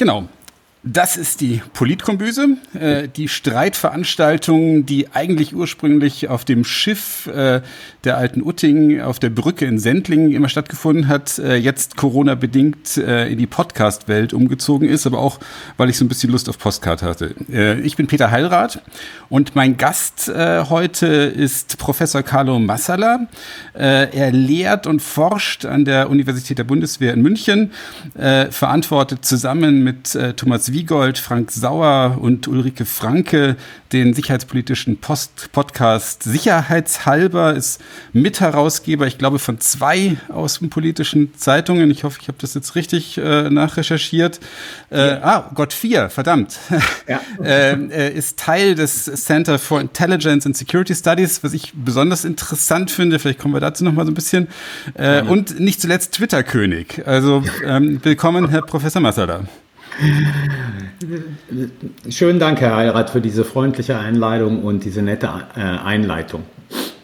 Genau. Das ist die Politkombüse, äh, die Streitveranstaltung, die eigentlich ursprünglich auf dem Schiff äh, der alten Utting auf der Brücke in Sendling immer stattgefunden hat, äh, jetzt Corona-bedingt äh, in die Podcast-Welt umgezogen ist, aber auch, weil ich so ein bisschen Lust auf Postcard hatte. Äh, ich bin Peter Heilrath und mein Gast äh, heute ist Professor Carlo Massala. Äh, er lehrt und forscht an der Universität der Bundeswehr in München, äh, verantwortet zusammen mit äh, Thomas Wiegold, Frank Sauer und Ulrike Franke den sicherheitspolitischen Post Podcast Sicherheitshalber, ist Mitherausgeber, ich glaube, von zwei außenpolitischen Zeitungen. Ich hoffe, ich habe das jetzt richtig äh, nachrecherchiert. Äh. Ah, Gott, vier, verdammt. Ja. äh, ist Teil des Center for Intelligence and Security Studies, was ich besonders interessant finde. Vielleicht kommen wir dazu noch mal so ein bisschen. Äh, und nicht zuletzt Twitter-König. Also ähm, willkommen, Herr Professor Massada. Schönen Dank, Herr Heirat, für diese freundliche Einleitung und diese nette äh, Einleitung.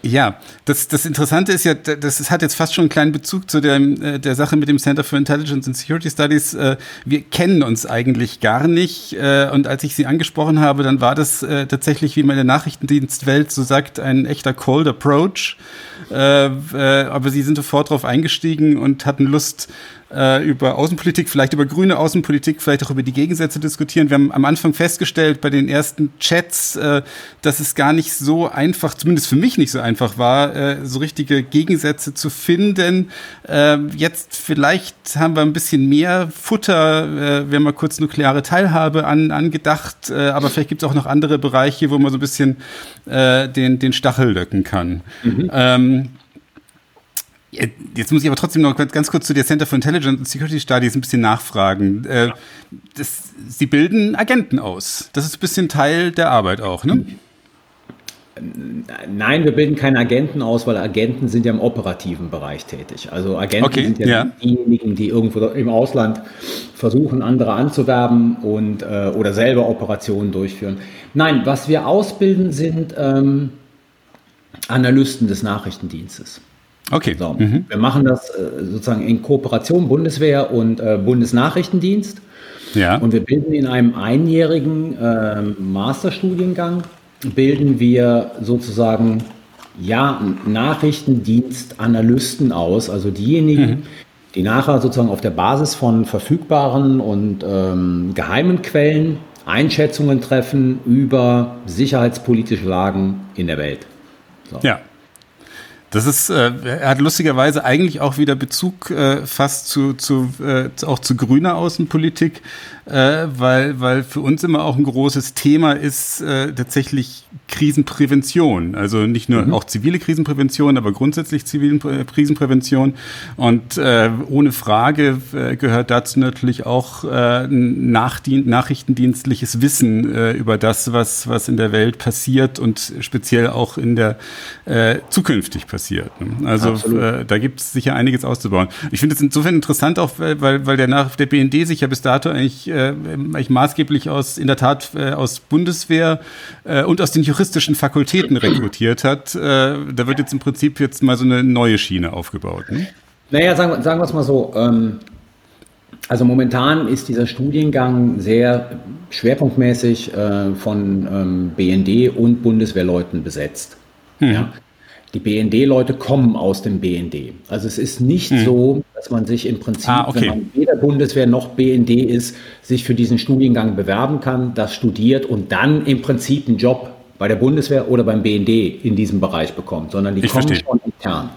Ja, das, das Interessante ist ja, das hat jetzt fast schon einen kleinen Bezug zu der, äh, der Sache mit dem Center for Intelligence and Security Studies. Äh, wir kennen uns eigentlich gar nicht. Und als ich Sie angesprochen habe, dann war das tatsächlich, wie man in der Nachrichtendienstwelt so sagt, ein echter Cold Approach. Aber Sie sind sofort darauf eingestiegen und hatten Lust, äh, über Außenpolitik, vielleicht über grüne Außenpolitik, vielleicht auch über die Gegensätze diskutieren. Wir haben am Anfang festgestellt bei den ersten Chats, äh, dass es gar nicht so einfach, zumindest für mich nicht so einfach war, äh, so richtige Gegensätze zu finden. Äh, jetzt vielleicht haben wir ein bisschen mehr Futter, äh, wir haben mal kurz nukleare Teilhabe an, angedacht, äh, aber vielleicht gibt es auch noch andere Bereiche, wo man so ein bisschen den, den Stachel löcken kann. Mhm. Ähm, Jetzt muss ich aber trotzdem noch ganz kurz zu der Center for Intelligence and Security Studies ein bisschen nachfragen. Äh, das, Sie bilden Agenten aus. Das ist ein bisschen Teil der Arbeit auch, ne? Nein, wir bilden keine Agenten aus, weil Agenten sind ja im operativen Bereich tätig. Also Agenten okay, sind ja, ja, diejenigen, die irgendwo im Ausland versuchen, andere anzuwerben und äh, oder selber Operationen durchführen. Nein, was wir ausbilden, sind ähm, Analysten des Nachrichtendienstes. Okay. So, mhm. Wir machen das äh, sozusagen in Kooperation Bundeswehr und äh, Bundesnachrichtendienst. Ja. Und wir bilden in einem einjährigen äh, Masterstudiengang, bilden wir sozusagen ja, Nachrichtendienstanalysten aus, also diejenigen, mhm. die nachher sozusagen auf der Basis von verfügbaren und ähm, geheimen Quellen Einschätzungen treffen über sicherheitspolitische Lagen in der Welt. So. Ja. Das ist, äh, er hat lustigerweise eigentlich auch wieder Bezug äh, fast zu, zu äh, auch zu grüner Außenpolitik, äh, weil, weil für uns immer auch ein großes Thema ist äh, tatsächlich Krisenprävention. Also nicht nur mhm. auch zivile Krisenprävention, aber grundsätzlich zivile Krisenprävention. Und äh, ohne Frage gehört dazu natürlich auch Nachdien nachrichtendienstliches Wissen über das, was, was in der Welt passiert und speziell auch in der zukünftig passiert. Also äh, da gibt es sicher einiges auszubauen. Ich finde es insofern interessant auch, weil, weil der, nach, der BND sich ja bis dato eigentlich äh, eigentlich maßgeblich aus, in der Tat äh, aus Bundeswehr äh, und aus den juristischen Fakultäten rekrutiert hat. Äh, da wird jetzt im Prinzip jetzt mal so eine neue Schiene aufgebaut. Ne? Naja, sagen, sagen wir es mal so. Ähm, also momentan ist dieser Studiengang sehr schwerpunktmäßig äh, von ähm, BND und Bundeswehrleuten besetzt. Hm. Ja. Die BND-Leute kommen aus dem BND. Also es ist nicht hm. so, dass man sich im Prinzip, ah, okay. wenn man weder Bundeswehr noch BND ist, sich für diesen Studiengang bewerben kann, das studiert und dann im Prinzip einen Job bei der Bundeswehr oder beim BND in diesem Bereich bekommt, sondern die ich kommen verstehe. schon intern.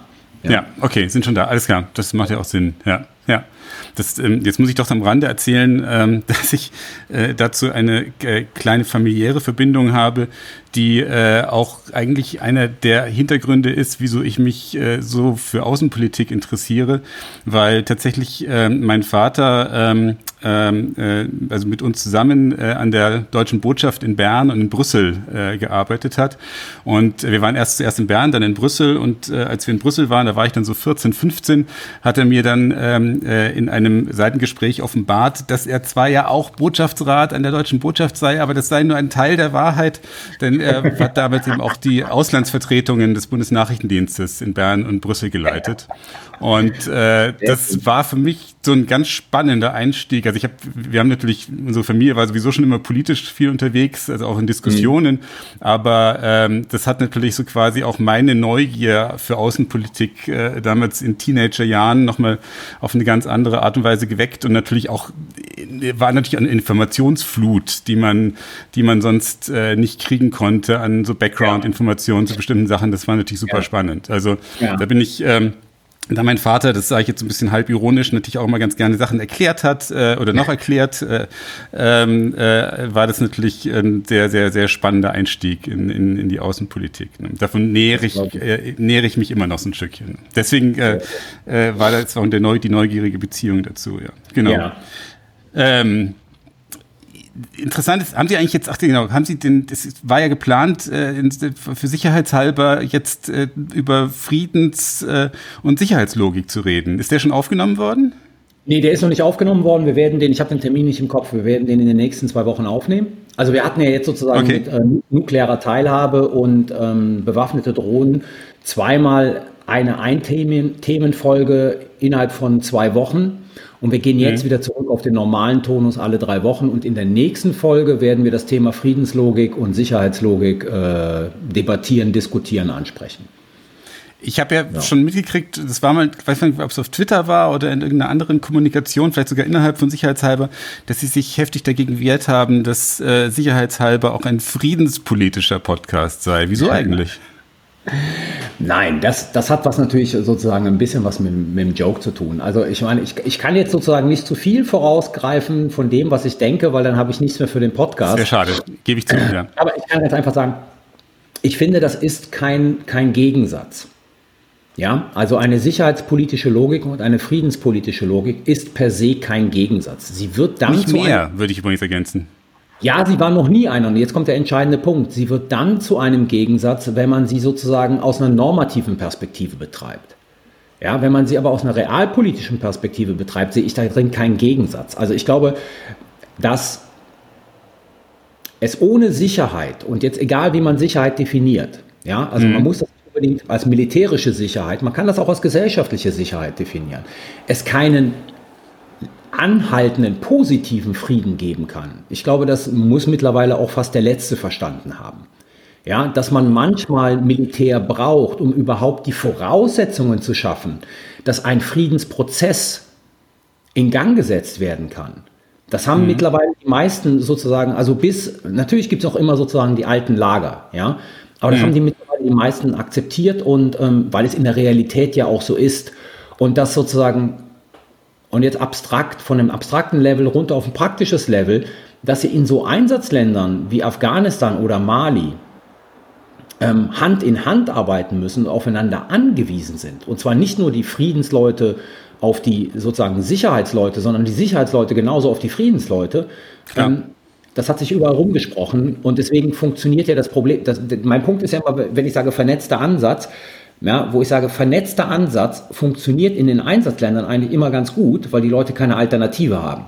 Ja. ja, okay, sind schon da. Alles klar. Das macht ja auch Sinn. Ja, ja. Das, ähm, jetzt muss ich doch am Rande erzählen, ähm, dass ich äh, dazu eine äh, kleine familiäre Verbindung habe, die äh, auch eigentlich einer der Hintergründe ist, wieso ich mich äh, so für Außenpolitik interessiere, weil tatsächlich äh, mein Vater ähm, ähm, äh, also mit uns zusammen äh, an der deutschen Botschaft in Bern und in Brüssel äh, gearbeitet hat. Und wir waren erst zuerst in Bern, dann in Brüssel und äh, als wir in Brüssel waren, da war ich dann so 14, 15, hat er mir dann ähm, äh, in einem Seitengespräch offenbart, dass er zwar ja auch Botschaftsrat an der deutschen Botschaft sei, aber das sei nur ein Teil der Wahrheit, denn er hat damals eben auch die Auslandsvertretungen des Bundesnachrichtendienstes in Bern und Brüssel geleitet. Und äh, das war für mich so ein ganz spannender Einstieg. Also ich habe, wir haben natürlich, unsere Familie war sowieso schon immer politisch viel unterwegs, also auch in Diskussionen, mhm. aber ähm, das hat natürlich so quasi auch meine Neugier für Außenpolitik äh, damals in Teenagerjahren nochmal auf eine ganz andere Art und Weise geweckt und natürlich auch war natürlich eine Informationsflut, die man, die man sonst äh, nicht kriegen konnte an so Background-Informationen zu bestimmten Sachen. Das war natürlich super spannend. Also da bin ich ähm, da mein Vater, das sage ich jetzt ein bisschen halb ironisch, natürlich auch immer ganz gerne Sachen erklärt hat äh, oder noch erklärt, äh, ähm, äh, war das natürlich ein sehr, sehr, sehr spannender Einstieg in, in, in die Außenpolitik. Ne? Davon nähere ich, äh, nähere ich mich immer noch so ein Stückchen. Deswegen äh, äh, war das auch der Neu die neugierige Beziehung dazu, ja. Genau. Ja. Ähm, interessant ist, haben Sie eigentlich jetzt, ach genau, haben Sie den, das war ja geplant, äh, für sicherheitshalber jetzt äh, über Friedens- äh, und Sicherheitslogik zu reden. Ist der schon aufgenommen worden? Nee, der ist noch nicht aufgenommen worden. Wir werden den, ich habe den Termin nicht im Kopf, wir werden den in den nächsten zwei Wochen aufnehmen. Also wir hatten ja jetzt sozusagen okay. mit äh, nuklearer Teilhabe und ähm, bewaffnete Drohnen zweimal eine Ein-Themenfolge innerhalb von zwei Wochen. Und wir gehen jetzt mhm. wieder zurück auf den normalen Tonus alle drei Wochen. Und in der nächsten Folge werden wir das Thema Friedenslogik und Sicherheitslogik äh, debattieren, diskutieren, ansprechen. Ich habe ja, ja, schon mitgekriegt, das war mal, ich weiß nicht, ob es auf Twitter war oder in irgendeiner anderen Kommunikation, vielleicht sogar innerhalb von Sicherheitshalber, dass sie sich heftig dagegen gewehrt haben, dass äh, Sicherheitshalber auch ein friedenspolitischer Podcast sei. Wieso ja. eigentlich? Nein, das, das hat was natürlich sozusagen ein bisschen was mit, mit dem Joke zu tun. Also ich meine, ich, ich kann jetzt sozusagen nicht zu viel vorausgreifen von dem, was ich denke, weil dann habe ich nichts mehr für den Podcast. Sehr schade, gebe ich zu. Ja. Aber ich kann jetzt einfach sagen, ich finde, das ist kein, kein Gegensatz. Ja, also eine sicherheitspolitische Logik und eine friedenspolitische Logik ist per se kein Gegensatz. Sie wird dann nicht mehr, würde ich übrigens ergänzen. Ja, sie war noch nie einer. Und jetzt kommt der entscheidende Punkt. Sie wird dann zu einem Gegensatz, wenn man sie sozusagen aus einer normativen Perspektive betreibt. Ja, wenn man sie aber aus einer realpolitischen Perspektive betreibt, sehe ich da drin keinen Gegensatz. Also ich glaube, dass es ohne Sicherheit und jetzt egal wie man Sicherheit definiert, ja, also mhm. man muss das unbedingt als militärische Sicherheit, man kann das auch als gesellschaftliche Sicherheit definieren, es keinen anhaltenden positiven Frieden geben kann. Ich glaube, das muss mittlerweile auch fast der Letzte verstanden haben. Ja, dass man manchmal Militär braucht, um überhaupt die Voraussetzungen zu schaffen, dass ein Friedensprozess in Gang gesetzt werden kann. Das haben mhm. mittlerweile die meisten sozusagen, also bis, natürlich gibt es auch immer sozusagen die alten Lager, ja, aber das mhm. haben die mittlerweile die meisten akzeptiert und ähm, weil es in der Realität ja auch so ist und das sozusagen und jetzt abstrakt, von einem abstrakten Level runter auf ein praktisches Level, dass sie in so Einsatzländern wie Afghanistan oder Mali ähm, Hand in Hand arbeiten müssen und aufeinander angewiesen sind. Und zwar nicht nur die Friedensleute auf die sozusagen Sicherheitsleute, sondern die Sicherheitsleute genauso auf die Friedensleute. Ähm, das hat sich überall rumgesprochen und deswegen funktioniert ja das Problem. Das, mein Punkt ist ja immer, wenn ich sage vernetzter Ansatz, ja, wo ich sage, vernetzter Ansatz funktioniert in den Einsatzländern eigentlich immer ganz gut, weil die Leute keine Alternative haben.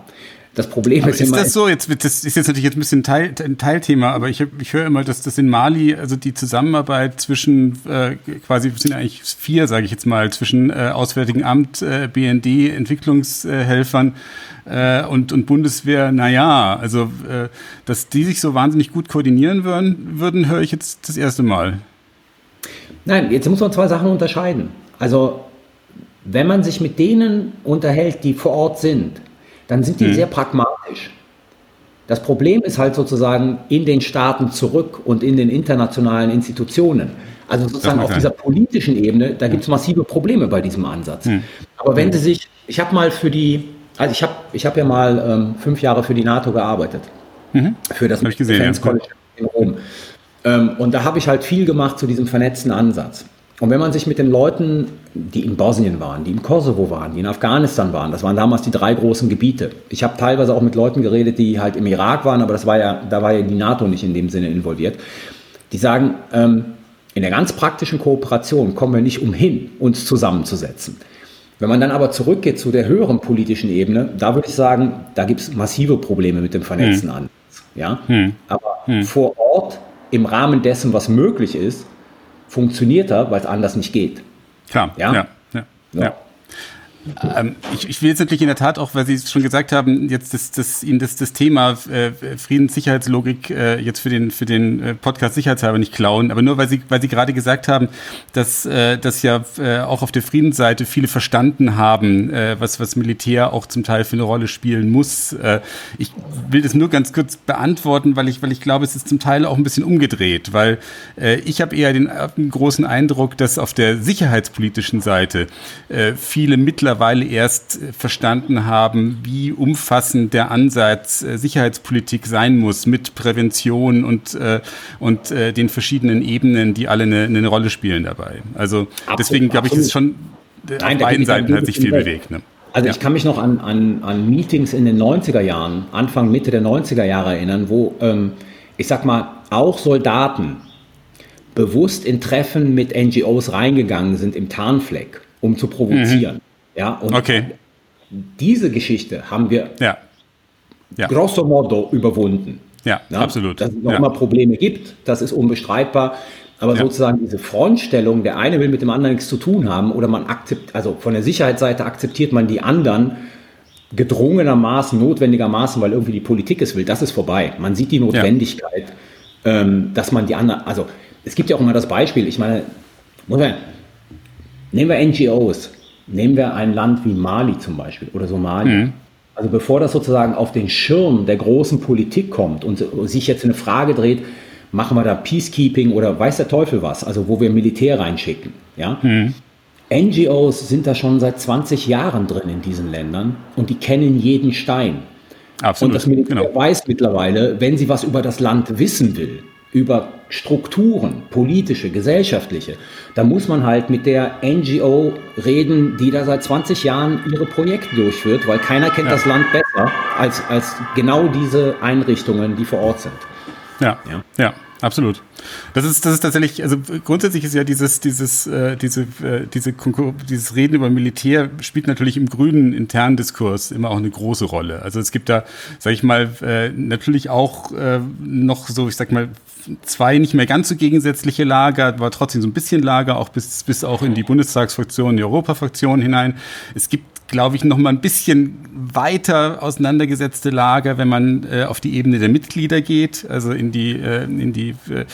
Das Problem aber ist, ist immer. Ist das so? Jetzt, das ist jetzt natürlich jetzt ein bisschen Teil, ein Teilthema, aber ich, ich höre immer, dass das in Mali, also die Zusammenarbeit zwischen äh, quasi sind eigentlich vier, sage ich jetzt mal, zwischen äh, Auswärtigen Amt, äh, BND, Entwicklungshelfern äh, und, und Bundeswehr, naja, also äh, dass die sich so wahnsinnig gut koordinieren würden, würden, höre ich jetzt das erste Mal. Nein, jetzt muss man zwei Sachen unterscheiden. Also, wenn man sich mit denen unterhält, die vor Ort sind, dann sind die mhm. sehr pragmatisch. Das Problem ist halt sozusagen in den Staaten zurück und in den internationalen Institutionen. Also sozusagen auf dieser politischen Ebene, da gibt es massive Probleme bei diesem Ansatz. Mhm. Aber wenn Sie sich, ich habe mal für die, also ich habe ich hab ja mal ähm, fünf Jahre für die NATO gearbeitet. Mhm. Für das Defense College in Rom. Ähm, und da habe ich halt viel gemacht zu diesem vernetzten Ansatz. Und wenn man sich mit den Leuten, die in Bosnien waren, die im Kosovo waren, die in Afghanistan waren, das waren damals die drei großen Gebiete. Ich habe teilweise auch mit Leuten geredet, die halt im Irak waren, aber das war ja, da war ja die NATO nicht in dem Sinne involviert. Die sagen, ähm, in der ganz praktischen Kooperation kommen wir nicht umhin, uns zusammenzusetzen. Wenn man dann aber zurückgeht zu der höheren politischen Ebene, da würde ich sagen, da gibt es massive Probleme mit dem Vernetzen hm. an. Ja? Hm. Aber hm. vor Ort, im Rahmen dessen, was möglich ist, funktioniert er, weil es anders nicht geht. Klar, ja, ja. ja. ja. Ähm, ich, ich will jetzt natürlich in der Tat auch, weil Sie schon gesagt haben, jetzt das, das, Ihnen das, das Thema äh, Friedenssicherheitslogik äh, jetzt für den, für den äh, Podcast sicherheitshalber nicht klauen, aber nur weil Sie, weil Sie gerade gesagt haben, dass, äh, dass ja äh, auch auf der Friedensseite viele verstanden haben, äh, was, was Militär auch zum Teil für eine Rolle spielen muss. Äh, ich will das nur ganz kurz beantworten, weil ich, weil ich glaube, es ist zum Teil auch ein bisschen umgedreht, weil äh, ich habe eher den, äh, großen Eindruck, dass auf der sicherheitspolitischen Seite äh, viele Mittler mittlerweile erst äh, verstanden haben, wie umfassend der Ansatz äh, Sicherheitspolitik sein muss mit Prävention und, äh, und den verschiedenen Ebenen, die alle eine, eine Rolle spielen dabei. Also absolut, deswegen glaube ich, ist schon Nein, auf beiden Seiten hat sich viel bewegt. Ne? Also ja. ich kann mich noch an, an, an Meetings in den 90er Jahren, Anfang, Mitte der 90er Jahre erinnern, wo ähm, ich sag mal, auch Soldaten bewusst in Treffen mit NGOs reingegangen sind im Tarnfleck, um zu provozieren. Ja, und okay. diese Geschichte haben wir ja. Ja. grosso modo überwunden. Ja, ja, absolut. Dass es noch ja. immer Probleme gibt, das ist unbestreitbar. Aber ja. sozusagen diese Frontstellung, der eine will mit dem anderen nichts zu tun haben oder man akzeptiert, also von der Sicherheitsseite akzeptiert man die anderen gedrungenermaßen, notwendigermaßen, weil irgendwie die Politik es will, das ist vorbei. Man sieht die Notwendigkeit, ähm, dass man die anderen, also es gibt ja auch immer das Beispiel, ich meine, nehmen wir NGOs, Nehmen wir ein Land wie Mali zum Beispiel oder Somalia. Mhm. Also bevor das sozusagen auf den Schirm der großen Politik kommt und sich jetzt eine Frage dreht, machen wir da Peacekeeping oder weiß der Teufel was, also wo wir Militär reinschicken. Ja? Mhm. NGOs sind da schon seit 20 Jahren drin in diesen Ländern und die kennen jeden Stein. Absolut, und das Militär genau. weiß mittlerweile, wenn sie was über das Land wissen will, über Strukturen, politische, gesellschaftliche, da muss man halt mit der NGO reden, die da seit 20 Jahren ihre Projekte durchführt, weil keiner kennt ja. das Land besser als, als genau diese Einrichtungen, die vor Ort sind. Ja, ja, ja absolut. Das ist, das ist tatsächlich, also grundsätzlich ist ja dieses, dieses, äh, diese, äh, diese dieses Reden über Militär spielt natürlich im grünen internen Diskurs immer auch eine große Rolle. Also es gibt da, sag ich mal, äh, natürlich auch äh, noch so, ich sag mal, zwei nicht mehr ganz so gegensätzliche Lager, war trotzdem so ein bisschen Lager, auch bis, bis auch in die Bundestagsfraktion, die Europafraktion hinein. Es gibt glaube ich, noch mal ein bisschen weiter auseinandergesetzte Lager, wenn man äh, auf die Ebene der Mitglieder geht, also in die, äh, in die, äh,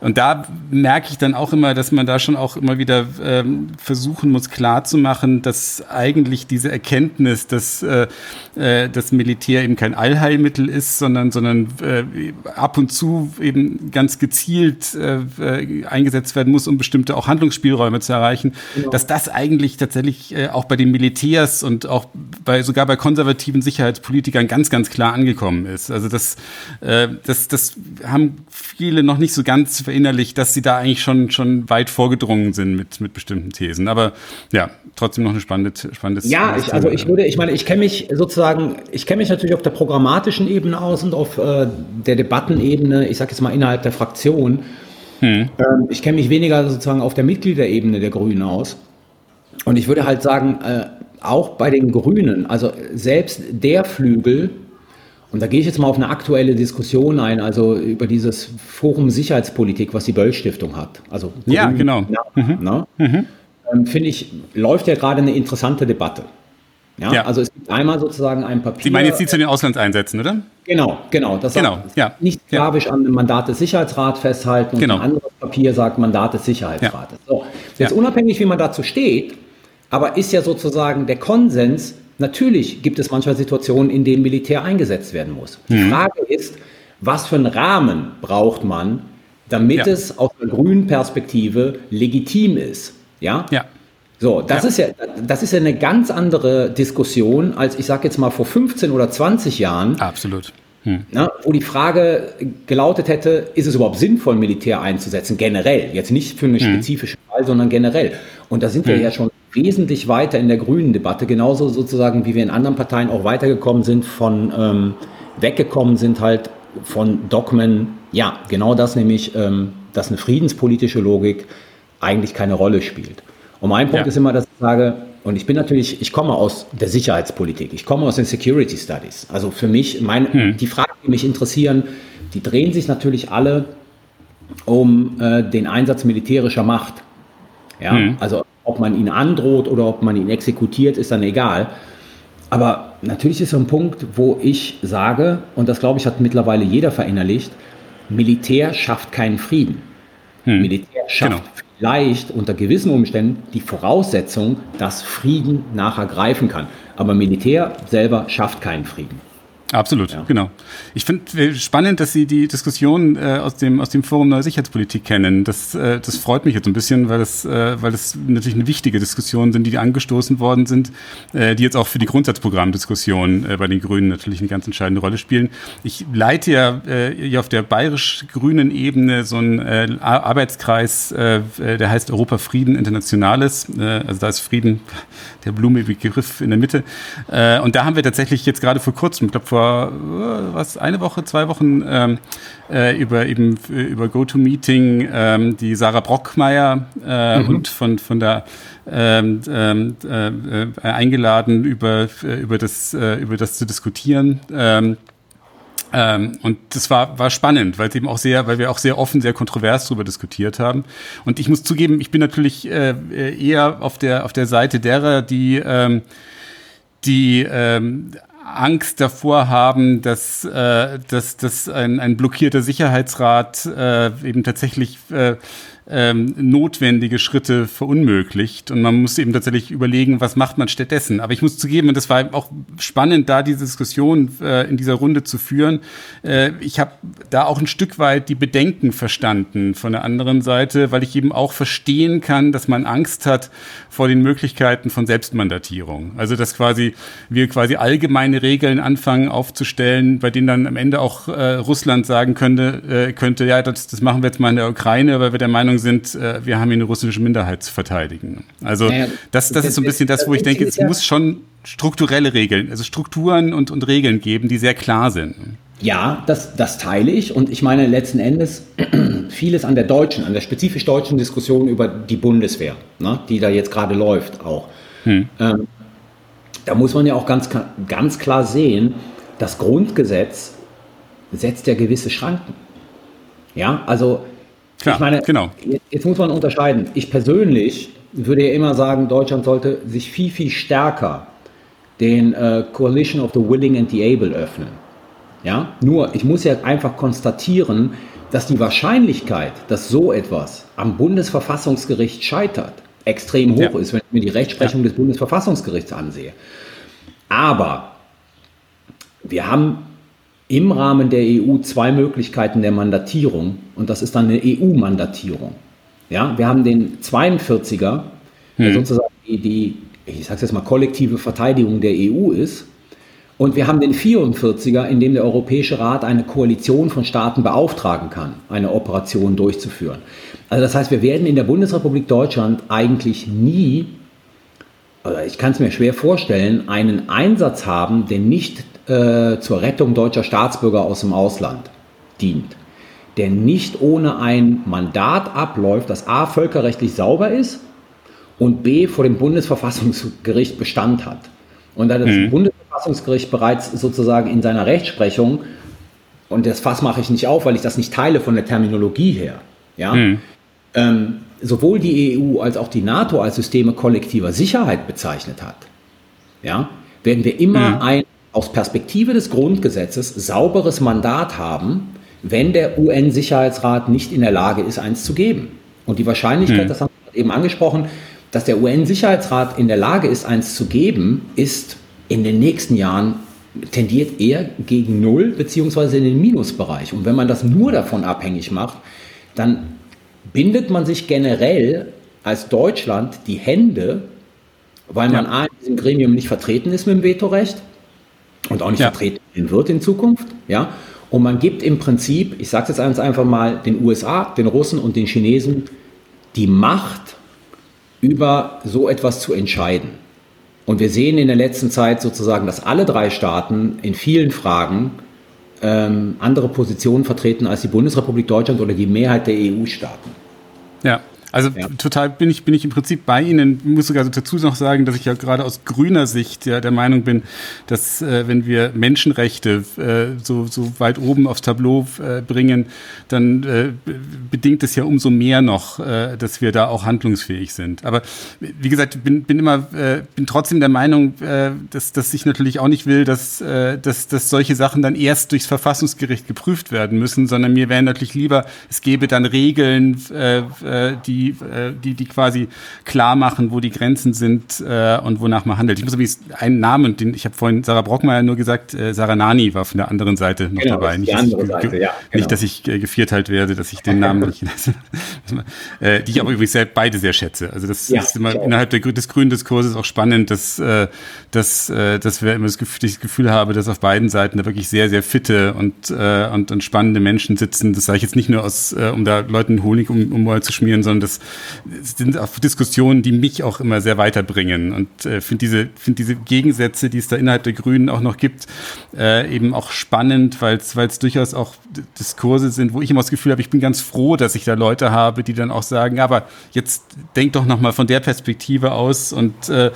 und da merke ich dann auch immer, dass man da schon auch immer wieder ähm, versuchen muss, klarzumachen, dass eigentlich diese Erkenntnis, dass äh, äh, das Militär eben kein Allheilmittel ist, sondern, sondern äh, ab und zu eben ganz gezielt äh, äh, eingesetzt werden muss, um bestimmte auch Handlungsspielräume zu erreichen, genau. dass das eigentlich tatsächlich äh, auch bei den Militärs und auch bei, sogar bei konservativen Sicherheitspolitikern ganz, ganz klar angekommen ist. Also das, äh, das, das haben viele noch nicht so ganz verinnerlicht, dass sie da eigentlich schon, schon weit vorgedrungen sind mit, mit bestimmten Thesen. Aber ja, trotzdem noch eine spannende, spannende Ja, ich, also ich würde, ich meine, ich kenne mich sozusagen, ich kenne mich natürlich auf der programmatischen Ebene aus und auf äh, der Debattenebene, ich sage jetzt mal innerhalb der Fraktion. Hm. Ähm, ich kenne mich weniger sozusagen auf der Mitgliederebene der Grünen aus. Und ich würde halt sagen, äh, auch bei den Grünen, also selbst der Flügel, und da gehe ich jetzt mal auf eine aktuelle Diskussion ein, also über dieses Forum Sicherheitspolitik, was die Böll-Stiftung hat. Also Grün, ja, genau. mhm. ne? mhm. ähm, Finde ich, läuft ja gerade eine interessante Debatte. Ja, ja, also es gibt einmal sozusagen ein Papier. Sie meinen jetzt die zu den Auslandseinsätzen, oder? Genau, genau. Das genau, ja. nicht sklavisch ja. an dem Mandat des Sicherheitsrats festhalten und genau. ein anderes Papier sagt Mandat des Sicherheitsrates. Ja. So, jetzt ja. unabhängig, wie man dazu steht, aber ist ja sozusagen der Konsens, natürlich gibt es manchmal Situationen, in denen Militär eingesetzt werden muss. Die mhm. Frage ist, was für einen Rahmen braucht man, damit ja. es aus einer grünen Perspektive legitim ist? Ja? Ja. So, das ja. ist ja, das ist ja eine ganz andere Diskussion als, ich sage jetzt mal, vor 15 oder 20 Jahren. Absolut. Hm. Na, wo die Frage gelautet hätte, ist es überhaupt sinnvoll, Militär einzusetzen, generell, jetzt nicht für einen hm. spezifischen Fall, sondern generell. Und da sind hm. wir ja schon wesentlich weiter in der grünen Debatte, genauso sozusagen, wie wir in anderen Parteien auch weitergekommen sind, von ähm, weggekommen sind halt von Dogmen, ja, genau das nämlich, ähm, dass eine friedenspolitische Logik eigentlich keine Rolle spielt. Und mein Punkt ja. ist immer, dass ich sage, Und ich bin natürlich, ich komme aus der Sicherheitspolitik, ich komme aus den Security Studies. Also für mich, meine, hm. die Fragen, die mich interessieren, die drehen sich natürlich alle um äh, den Einsatz militärischer Macht. Ja, hm. also ob man ihn androht oder ob man ihn exekutiert, ist dann egal. Aber natürlich ist so ein Punkt, wo ich sage, und das glaube ich hat mittlerweile jeder verinnerlicht, Militär schafft keinen Frieden. Hm. Militär schafft genau. vielleicht unter gewissen Umständen die Voraussetzung, dass Frieden nachher greifen kann. Aber Militär selber schafft keinen Frieden. Absolut, ja. genau. Ich finde spannend, dass Sie die Diskussion äh, aus, dem, aus dem Forum Neue Sicherheitspolitik kennen. Das, äh, das freut mich jetzt ein bisschen, weil das, äh, weil das natürlich eine wichtige Diskussion sind, die angestoßen worden sind, äh, die jetzt auch für die Grundsatzprogrammdiskussion äh, bei den Grünen natürlich eine ganz entscheidende Rolle spielen. Ich leite ja äh, hier auf der bayerisch-grünen Ebene so einen äh, Arbeitskreis, äh, der heißt Europa Frieden Internationales. Äh, also da ist Frieden der blumige Begriff in der Mitte. Äh, und da haben wir tatsächlich jetzt gerade vor kurzem, ich glaube vor äh, was eine Woche, zwei Wochen ähm, äh, über eben über GoToMeeting ähm, die Sarah Brockmeier äh, mhm. und von von der ähm, ähm äh, eingeladen über über das äh, über das zu diskutieren. Ähm, ähm, und das war, war spannend, weil eben auch sehr, weil wir auch sehr offen, sehr kontrovers darüber diskutiert haben. Und ich muss zugeben, ich bin natürlich äh, eher auf der, auf der Seite derer, die, ähm, die ähm, Angst davor haben, dass, äh, dass, dass ein, ein blockierter Sicherheitsrat äh, eben tatsächlich äh, ähm, notwendige Schritte verunmöglicht. Und man muss eben tatsächlich überlegen, was macht man stattdessen. Aber ich muss zugeben, und das war auch spannend, da diese Diskussion äh, in dieser Runde zu führen. Äh, ich habe da auch ein Stück weit die Bedenken verstanden von der anderen Seite, weil ich eben auch verstehen kann, dass man Angst hat vor den Möglichkeiten von Selbstmandatierung. Also dass quasi wir quasi allgemeine Regeln anfangen aufzustellen, bei denen dann am Ende auch äh, Russland sagen könnte, äh, könnte, ja, das, das machen wir jetzt mal in der Ukraine, weil wir der Meinung Meinung sind, äh, wir haben hier eine russische Minderheit zu verteidigen. Also naja, das, das ist so ein bisschen das, wo ich denke, es muss schon strukturelle Regeln, also Strukturen und, und Regeln geben, die sehr klar sind. Ja, das, das teile ich. Und ich meine letzten Endes vieles an der deutschen, an der spezifisch deutschen Diskussion über die Bundeswehr, ne, die da jetzt gerade läuft auch. Hm. Ähm, da muss man ja auch ganz, ganz klar sehen, das Grundgesetz setzt ja gewisse Schranken. Ja, also Klar, ich meine, genau. jetzt muss man unterscheiden. Ich persönlich würde ja immer sagen, Deutschland sollte sich viel, viel stärker den äh, Coalition of the Willing and the Able öffnen. Ja? Nur, ich muss ja einfach konstatieren, dass die Wahrscheinlichkeit, dass so etwas am Bundesverfassungsgericht scheitert, extrem hoch ja. ist, wenn ich mir die Rechtsprechung ja. des Bundesverfassungsgerichts ansehe. Aber wir haben im Rahmen der EU zwei Möglichkeiten der Mandatierung und das ist dann eine EU-Mandatierung. Ja, wir haben den 42er, der hm. sozusagen die, die ich sage jetzt mal, kollektive Verteidigung der EU ist. Und wir haben den 44er, in dem der Europäische Rat eine Koalition von Staaten beauftragen kann, eine Operation durchzuführen. Also das heißt, wir werden in der Bundesrepublik Deutschland eigentlich nie, oder ich kann es mir schwer vorstellen, einen Einsatz haben, der nicht äh, zur Rettung deutscher Staatsbürger aus dem Ausland dient, der nicht ohne ein Mandat abläuft, das a. völkerrechtlich sauber ist und b. vor dem Bundesverfassungsgericht Bestand hat. Und da das mhm. Bundesverfassungsgericht bereits sozusagen in seiner Rechtsprechung, und das Fass mache ich nicht auf, weil ich das nicht teile von der Terminologie her, ja, mhm. ähm, sowohl die EU als auch die NATO als Systeme kollektiver Sicherheit bezeichnet hat, ja, werden wir immer mhm. ein aus Perspektive des Grundgesetzes sauberes Mandat haben, wenn der UN-Sicherheitsrat nicht in der Lage ist, eins zu geben. Und die Wahrscheinlichkeit, hm. das haben wir eben angesprochen, dass der UN-Sicherheitsrat in der Lage ist, eins zu geben, ist in den nächsten Jahren tendiert eher gegen Null beziehungsweise in den Minusbereich. Und wenn man das nur davon abhängig macht, dann bindet man sich generell als Deutschland die Hände, weil man ja. A in diesem Gremium nicht vertreten ist mit dem Vetorecht und auch nicht ja. vertreten wird in Zukunft. Ja? Und man gibt im Prinzip, ich sage es jetzt einfach mal, den USA, den Russen und den Chinesen die Macht, über so etwas zu entscheiden. Und wir sehen in der letzten Zeit sozusagen, dass alle drei Staaten in vielen Fragen ähm, andere Positionen vertreten als die Bundesrepublik Deutschland oder die Mehrheit der EU-Staaten. Ja, Also ja. total bin ich, bin ich im Prinzip bei Ihnen. Ich muss sogar dazu noch sagen, dass ich ja gerade aus grüner Sicht ja der Meinung bin, dass äh, wenn wir Menschenrechte äh, so, so weit oben aufs Tableau äh, bringen, dann äh, bedingt es ja umso mehr noch, äh, dass wir da auch handlungsfähig sind. Aber wie gesagt, bin, bin immer, äh, bin trotzdem der Meinung, äh, dass, dass ich natürlich auch nicht will, dass, äh, dass, dass solche Sachen dann erst durchs Verfassungsgericht geprüft werden müssen, sondern mir wäre natürlich lieber, es gäbe dann Regeln, äh, äh die, äh, die, die quasi klar machen, wo die Grenzen sind äh, und wonach man handelt. Ich muss übrigens einen Namen, den ich habe vorhin Sarah Brockmeier nur gesagt, äh, Sarah Nani war von der anderen Seite noch genau, dabei. Nicht, dass ich, Seite, ja, genau. nicht, dass ich äh, gevierteilt werde, dass ich den Namen nicht, äh, die ich aber übrigens sehr, beide sehr schätze. Also das ja, ist immer innerhalb der, des grünen Diskurses auch spannend, dass, äh, dass, äh, dass wir immer das Gefühl, das Gefühl habe, dass auf beiden Seiten da wirklich sehr, sehr fitte und, äh, und, und spannende Menschen sitzen. Das sage ich jetzt nicht nur aus, äh, um da Leuten Honig um, um zu schmieren, sondern das sind auch Diskussionen, die mich auch immer sehr weiterbringen. Und äh, finde diese, finde diese Gegensätze, die es da innerhalb der Grünen auch noch gibt, äh, eben auch spannend, weil es durchaus auch Diskurse sind, wo ich immer das Gefühl habe, ich bin ganz froh, dass ich da Leute habe, die dann auch sagen, aber jetzt denk doch noch mal von der Perspektive aus und äh,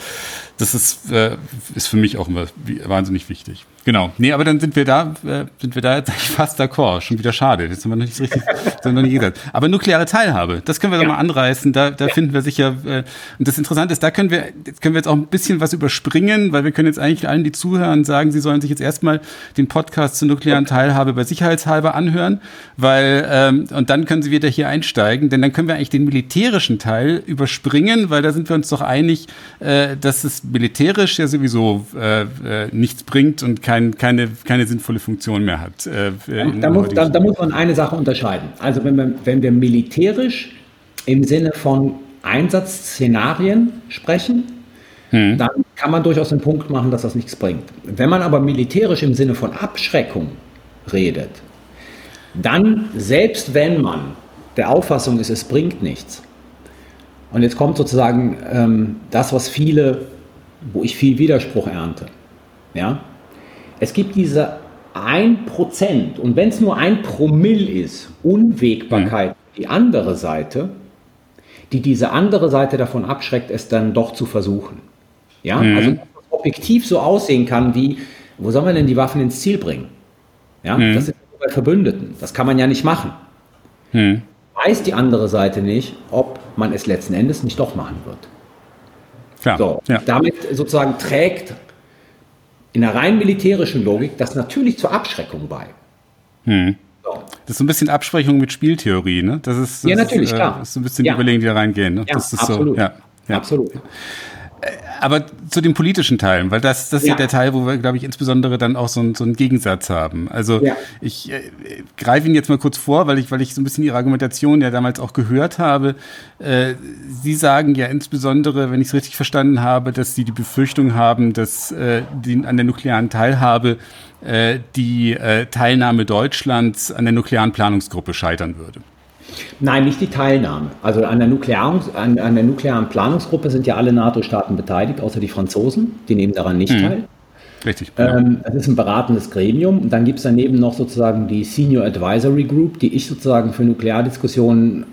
das ist, äh, ist für mich auch immer wahnsinnig wichtig. Genau. Nee, aber dann sind wir da, äh, sind wir da jetzt eigentlich fast d'accord. Schon wieder schade. Jetzt haben wir noch nicht richtig, haben noch nicht gesagt. Aber nukleare Teilhabe, das können wir ja. doch mal anreißen. Da, da ja. finden wir sicher, äh, und das Interessante ist, da können wir, jetzt können wir jetzt auch ein bisschen was überspringen, weil wir können jetzt eigentlich allen, die zuhören, sagen, sie sollen sich jetzt erstmal den Podcast zur nuklearen Teilhabe bei Sicherheitshalber anhören, weil, ähm, und dann können sie wieder hier einsteigen, denn dann können wir eigentlich den militärischen Teil überspringen, weil da sind wir uns doch einig, äh, dass es militärisch ja sowieso äh, äh, nichts bringt und kein, keine, keine sinnvolle Funktion mehr hat. Äh, da, muss, da, da, muss man eine Sache unterscheiden. Also wenn wir, wenn wir militärisch im Sinne von Einsatzszenarien sprechen, hm. dann kann man durchaus den Punkt machen, dass das nichts bringt. Wenn man aber militärisch im Sinne von Abschreckung redet, dann, selbst wenn man der Auffassung ist, es bringt nichts, und jetzt kommt sozusagen ähm, das, was viele wo ich viel Widerspruch ernte. Ja? Es gibt diese 1% und wenn es nur ein Promille ist, Unwägbarkeit, mhm. die andere Seite, die diese andere Seite davon abschreckt, es dann doch zu versuchen. Ja, mhm. also objektiv so aussehen kann wie, wo sollen wir denn die Waffen ins Ziel bringen? Ja, mhm. das ist bei Verbündeten. Das kann man ja nicht machen. Mhm. Weiß die andere Seite nicht, ob man es letzten Endes nicht doch machen wird. Klar, so, ja. Damit sozusagen trägt in der rein militärischen Logik das natürlich zur Abschreckung bei. Hm. So. Das ist so ein bisschen Absprechung mit Spieltheorie, ne? Das ist, das ja, natürlich, ist, äh, klar. Das ist so ein bisschen ja. die Überlegung, die da reingehen. Ne? Ja, absolut. So, ja. Absolut. Aber zu den politischen Teilen, weil das, das ist ja. der Teil, wo wir, glaube ich, insbesondere dann auch so, ein, so einen Gegensatz haben. Also ja. ich äh, greife ihn jetzt mal kurz vor, weil ich, weil ich so ein bisschen Ihre Argumentation ja damals auch gehört habe. Äh, Sie sagen ja insbesondere, wenn ich es richtig verstanden habe, dass Sie die Befürchtung haben, dass äh, die, an der nuklearen Teilhabe äh, die äh, Teilnahme Deutschlands an der nuklearen Planungsgruppe scheitern würde. Nein, nicht die Teilnahme. Also an der, Nuklear, an, an der nuklearen Planungsgruppe sind ja alle NATO-Staaten beteiligt, außer die Franzosen. Die nehmen daran nicht mhm. teil. Richtig. Genau. Ähm, das ist ein beratendes Gremium. Und dann gibt es daneben noch sozusagen die Senior Advisory Group, die ich sozusagen für Nukleardiskussionen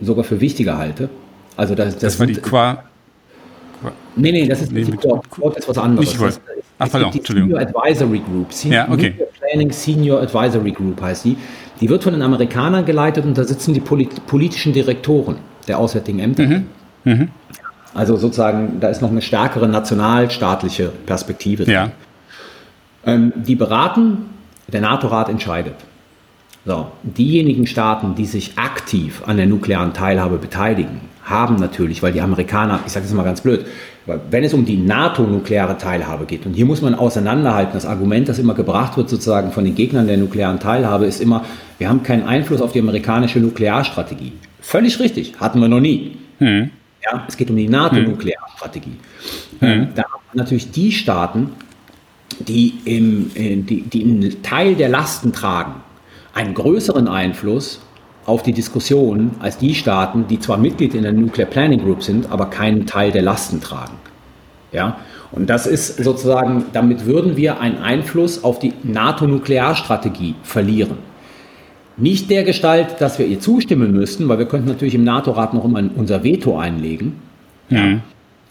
sogar für wichtiger halte. Also das, das, das war die Qua. Qua nee, nee, das ist nee, die Quad, Quad ist was anderes. Ich weiß. Ach, pardon, die Senior Advisory Group. Senior, ja, okay. Planning Senior Advisory Group heißt die. Die wird von den Amerikanern geleitet und da sitzen die politischen Direktoren der Auswärtigen Ämter. Mhm. Mhm. Also sozusagen, da ist noch eine stärkere nationalstaatliche Perspektive. Ja. Ähm, die beraten, der NATO-Rat entscheidet. So, diejenigen Staaten, die sich aktiv an der nuklearen Teilhabe beteiligen, haben natürlich, weil die Amerikaner, ich sage es mal ganz blöd, wenn es um die NATO-nukleare Teilhabe geht, und hier muss man auseinanderhalten, das Argument, das immer gebracht wird sozusagen von den Gegnern der nuklearen Teilhabe, ist immer, wir haben keinen Einfluss auf die amerikanische Nuklearstrategie. Völlig richtig, hatten wir noch nie. Hm. Ja, es geht um die NATO-Nuklearstrategie. Hm. Ähm, da haben natürlich die Staaten, die, im, äh, die, die einen Teil der Lasten tragen, einen größeren Einfluss auf die Diskussion als die Staaten, die zwar Mitglied in der Nuclear Planning Group sind, aber keinen Teil der Lasten tragen. Ja? Und das ist sozusagen, damit würden wir einen Einfluss auf die NATO-Nuklearstrategie verlieren. Nicht der Gestalt, dass wir ihr zustimmen müssten, weil wir könnten natürlich im NATO-Rat noch immer unser Veto einlegen. Mhm. Ja.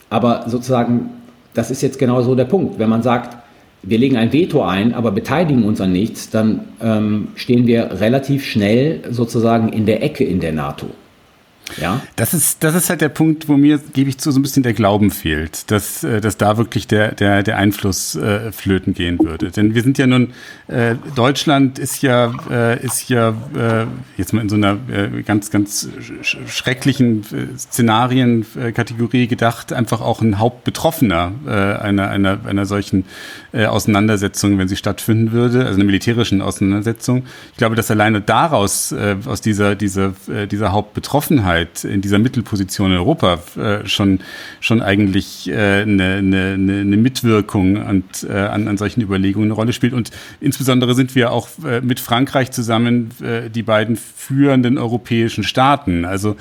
Aber sozusagen, das ist jetzt genau so der Punkt. Wenn man sagt, wir legen ein Veto ein, aber beteiligen uns an nichts, dann ähm, stehen wir relativ schnell sozusagen in der Ecke in der NATO. Ja. Das ist, das ist halt der Punkt, wo mir, gebe ich zu, so ein bisschen der Glauben fehlt, dass, äh, dass da wirklich der, der, der Einfluss äh, flöten gehen würde. Denn wir sind ja nun, äh, Deutschland ist ja, äh, ist ja äh, jetzt mal in so einer äh, ganz, ganz schrecklichen äh, Szenarienkategorie gedacht, einfach auch ein Hauptbetroffener äh, einer, einer, einer solchen äh, Auseinandersetzung, wenn sie stattfinden würde, also einer militärischen Auseinandersetzung. Ich glaube, dass alleine daraus, äh, aus dieser, dieser, äh, dieser Hauptbetroffenheit, Sicherheit in dieser Mittelposition in Europa äh, schon, schon eigentlich äh, eine, eine, eine Mitwirkung an, äh, an, an solchen Überlegungen eine Rolle spielt. Und insbesondere sind wir auch mit Frankreich zusammen die beiden führenden europäischen Staaten. Also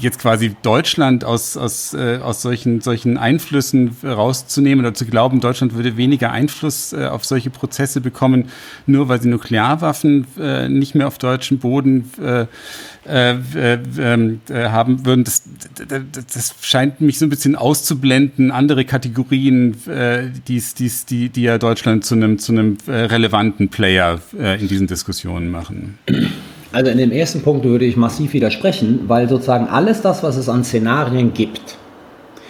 jetzt quasi Deutschland aus, aus, aus solchen, solchen Einflüssen rauszunehmen oder zu glauben, Deutschland würde weniger Einfluss auf solche Prozesse bekommen, nur weil sie Nuklearwaffen nicht mehr auf deutschem Boden äh, äh, ähm, äh, haben würden, das, das, das, scheint mich so ein bisschen auszublenden, andere Kategorien, äh, die's, die's, die, die ja Deutschland zu einem, zu einem äh, relevanten Player äh, in diesen Diskussionen machen. Also in dem ersten Punkt würde ich massiv widersprechen, weil sozusagen alles das, was es an Szenarien gibt,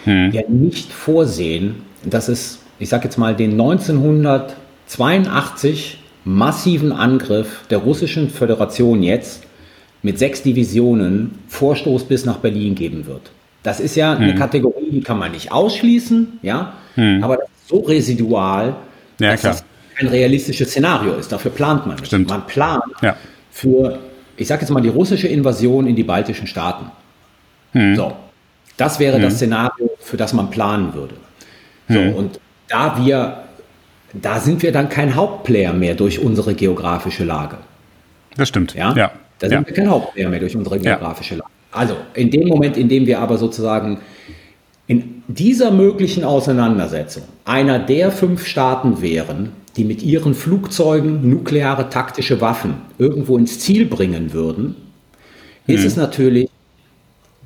hm. ja nicht vorsehen, dass es, ich sage jetzt mal, den 1982 massiven Angriff der russischen Föderation jetzt mit sechs Divisionen Vorstoß bis nach Berlin geben wird. Das ist ja hm. eine Kategorie, die kann man nicht ausschließen, ja, hm. aber das ist so residual, ja, dass klar. das ein realistisches Szenario ist. Dafür plant man nicht. Stimmt. Man plant ja. für, ich sage jetzt mal, die russische Invasion in die baltischen Staaten. Hm. So, das wäre das hm. Szenario, für das man planen würde. So, hm. und da wir, da sind wir dann kein Hauptplayer mehr durch unsere geografische Lage. Das stimmt. Ja. ja. Da sind ja. wir kein Hauptplayer mehr durch unsere geografische Lage. Also in dem Moment, in dem wir aber sozusagen in dieser möglichen Auseinandersetzung einer der fünf Staaten wären, die mit ihren Flugzeugen nukleare taktische Waffen irgendwo ins Ziel bringen würden, hm. ist es natürlich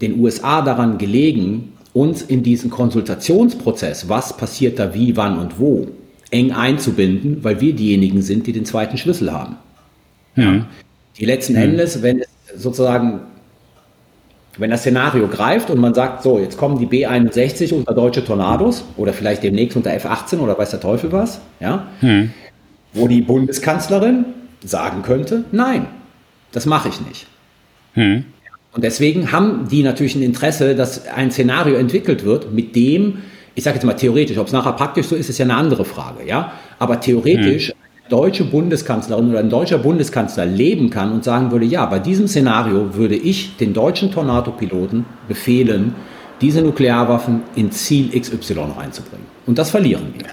den USA daran gelegen, uns in diesen Konsultationsprozess, was passiert da wie, wann und wo, eng einzubinden, weil wir diejenigen sind, die den zweiten Schlüssel haben. Hm. Die letzten mhm. Endes, wenn es sozusagen, wenn das Szenario greift und man sagt, so, jetzt kommen die B-61 unter deutsche Tornados oder vielleicht demnächst unter F-18 oder weiß der Teufel was, ja, mhm. wo die Bundeskanzlerin sagen könnte, nein, das mache ich nicht. Mhm. Und deswegen haben die natürlich ein Interesse, dass ein Szenario entwickelt wird, mit dem, ich sage jetzt mal theoretisch, ob es nachher praktisch so ist, ist ja eine andere Frage, ja. Aber theoretisch hm deutsche Bundeskanzlerin oder ein deutscher Bundeskanzler leben kann und sagen würde, ja, bei diesem Szenario würde ich den deutschen Tornado-Piloten befehlen, diese Nuklearwaffen in Ziel XY reinzubringen. Und das verlieren wir.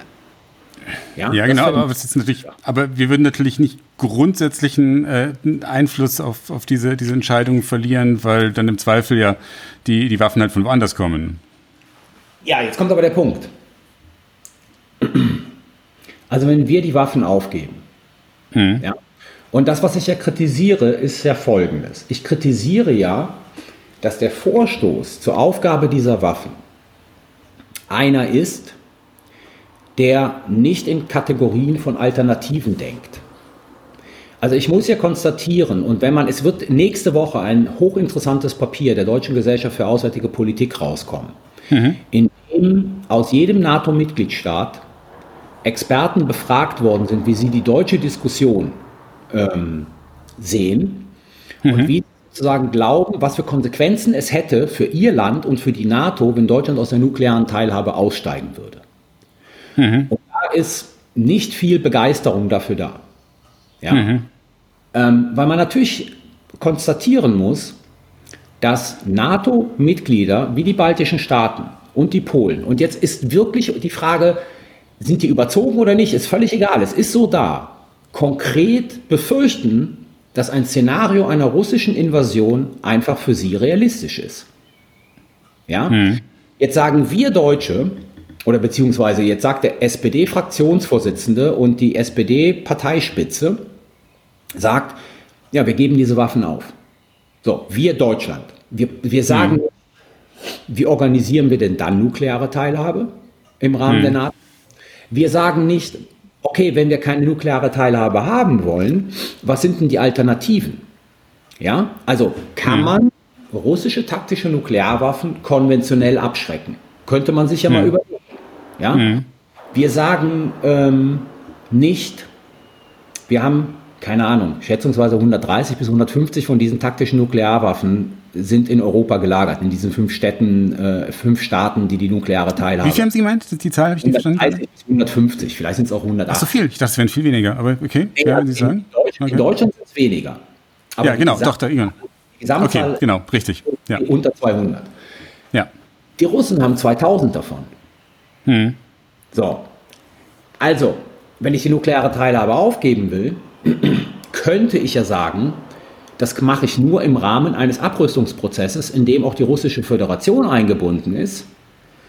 Ja, ja genau, aber, es ist natürlich, aber wir würden natürlich nicht grundsätzlichen äh, Einfluss auf, auf diese, diese Entscheidungen verlieren, weil dann im Zweifel ja die, die Waffen halt von woanders kommen. Ja, jetzt kommt aber der Punkt. Also wenn wir die Waffen aufgeben, mhm. ja, und das, was ich ja kritisiere, ist ja folgendes. Ich kritisiere ja, dass der Vorstoß zur Aufgabe dieser Waffen einer ist, der nicht in Kategorien von Alternativen denkt. Also ich muss ja konstatieren, und wenn man, es wird nächste Woche ein hochinteressantes Papier der Deutschen Gesellschaft für Auswärtige Politik rauskommen, mhm. in dem aus jedem NATO-Mitgliedstaat Experten befragt worden sind, wie sie die deutsche Diskussion ähm, sehen mhm. und wie sie sozusagen glauben, was für Konsequenzen es hätte für ihr Land und für die NATO, wenn Deutschland aus der nuklearen Teilhabe aussteigen würde. Mhm. Und da ist nicht viel Begeisterung dafür da. Ja? Mhm. Ähm, weil man natürlich konstatieren muss, dass NATO-Mitglieder wie die baltischen Staaten und die Polen, und jetzt ist wirklich die Frage, sind die überzogen oder nicht, ist völlig egal. Es ist so da. Konkret befürchten, dass ein Szenario einer russischen Invasion einfach für sie realistisch ist. Ja? Hm. Jetzt sagen wir Deutsche, oder beziehungsweise jetzt sagt der SPD-Fraktionsvorsitzende und die SPD-Parteispitze, sagt, ja, wir geben diese Waffen auf. So, wir Deutschland. Wir, wir sagen, mhm. wie organisieren wir denn dann nukleare Teilhabe im Rahmen mhm. der NATO? Wir sagen nicht, okay, wenn wir keine nukleare Teilhabe haben wollen, was sind denn die Alternativen? Ja, also kann mhm. man russische taktische Nuklearwaffen konventionell abschrecken? Könnte man sich ja mal mhm. überlegen. Ja, mhm. wir sagen ähm, nicht, wir haben keine Ahnung, schätzungsweise 130 bis 150 von diesen taktischen Nuklearwaffen sind in Europa gelagert, in diesen fünf Städten, äh, fünf Staaten, die die nukleare Teilhabe. Wie viel haben Sie gemeint? Die Zahl habe ich nicht verstanden. 150, vielleicht sind es auch 180. Ach so viel, ich dachte, es wären viel weniger, aber okay. Ja, ja, Sie sagen. In Deutschland, okay. Deutschland sind es weniger. Aber ja, genau, doch, da irgendwann. Gesamtzahl okay, genau, richtig. Ja. Unter 200. Ja. Die Russen haben 2000 davon. Hm. So. Also, wenn ich die nukleare Teilhabe aufgeben will, könnte ich ja sagen, das mache ich nur im Rahmen eines Abrüstungsprozesses, in dem auch die russische Föderation eingebunden ist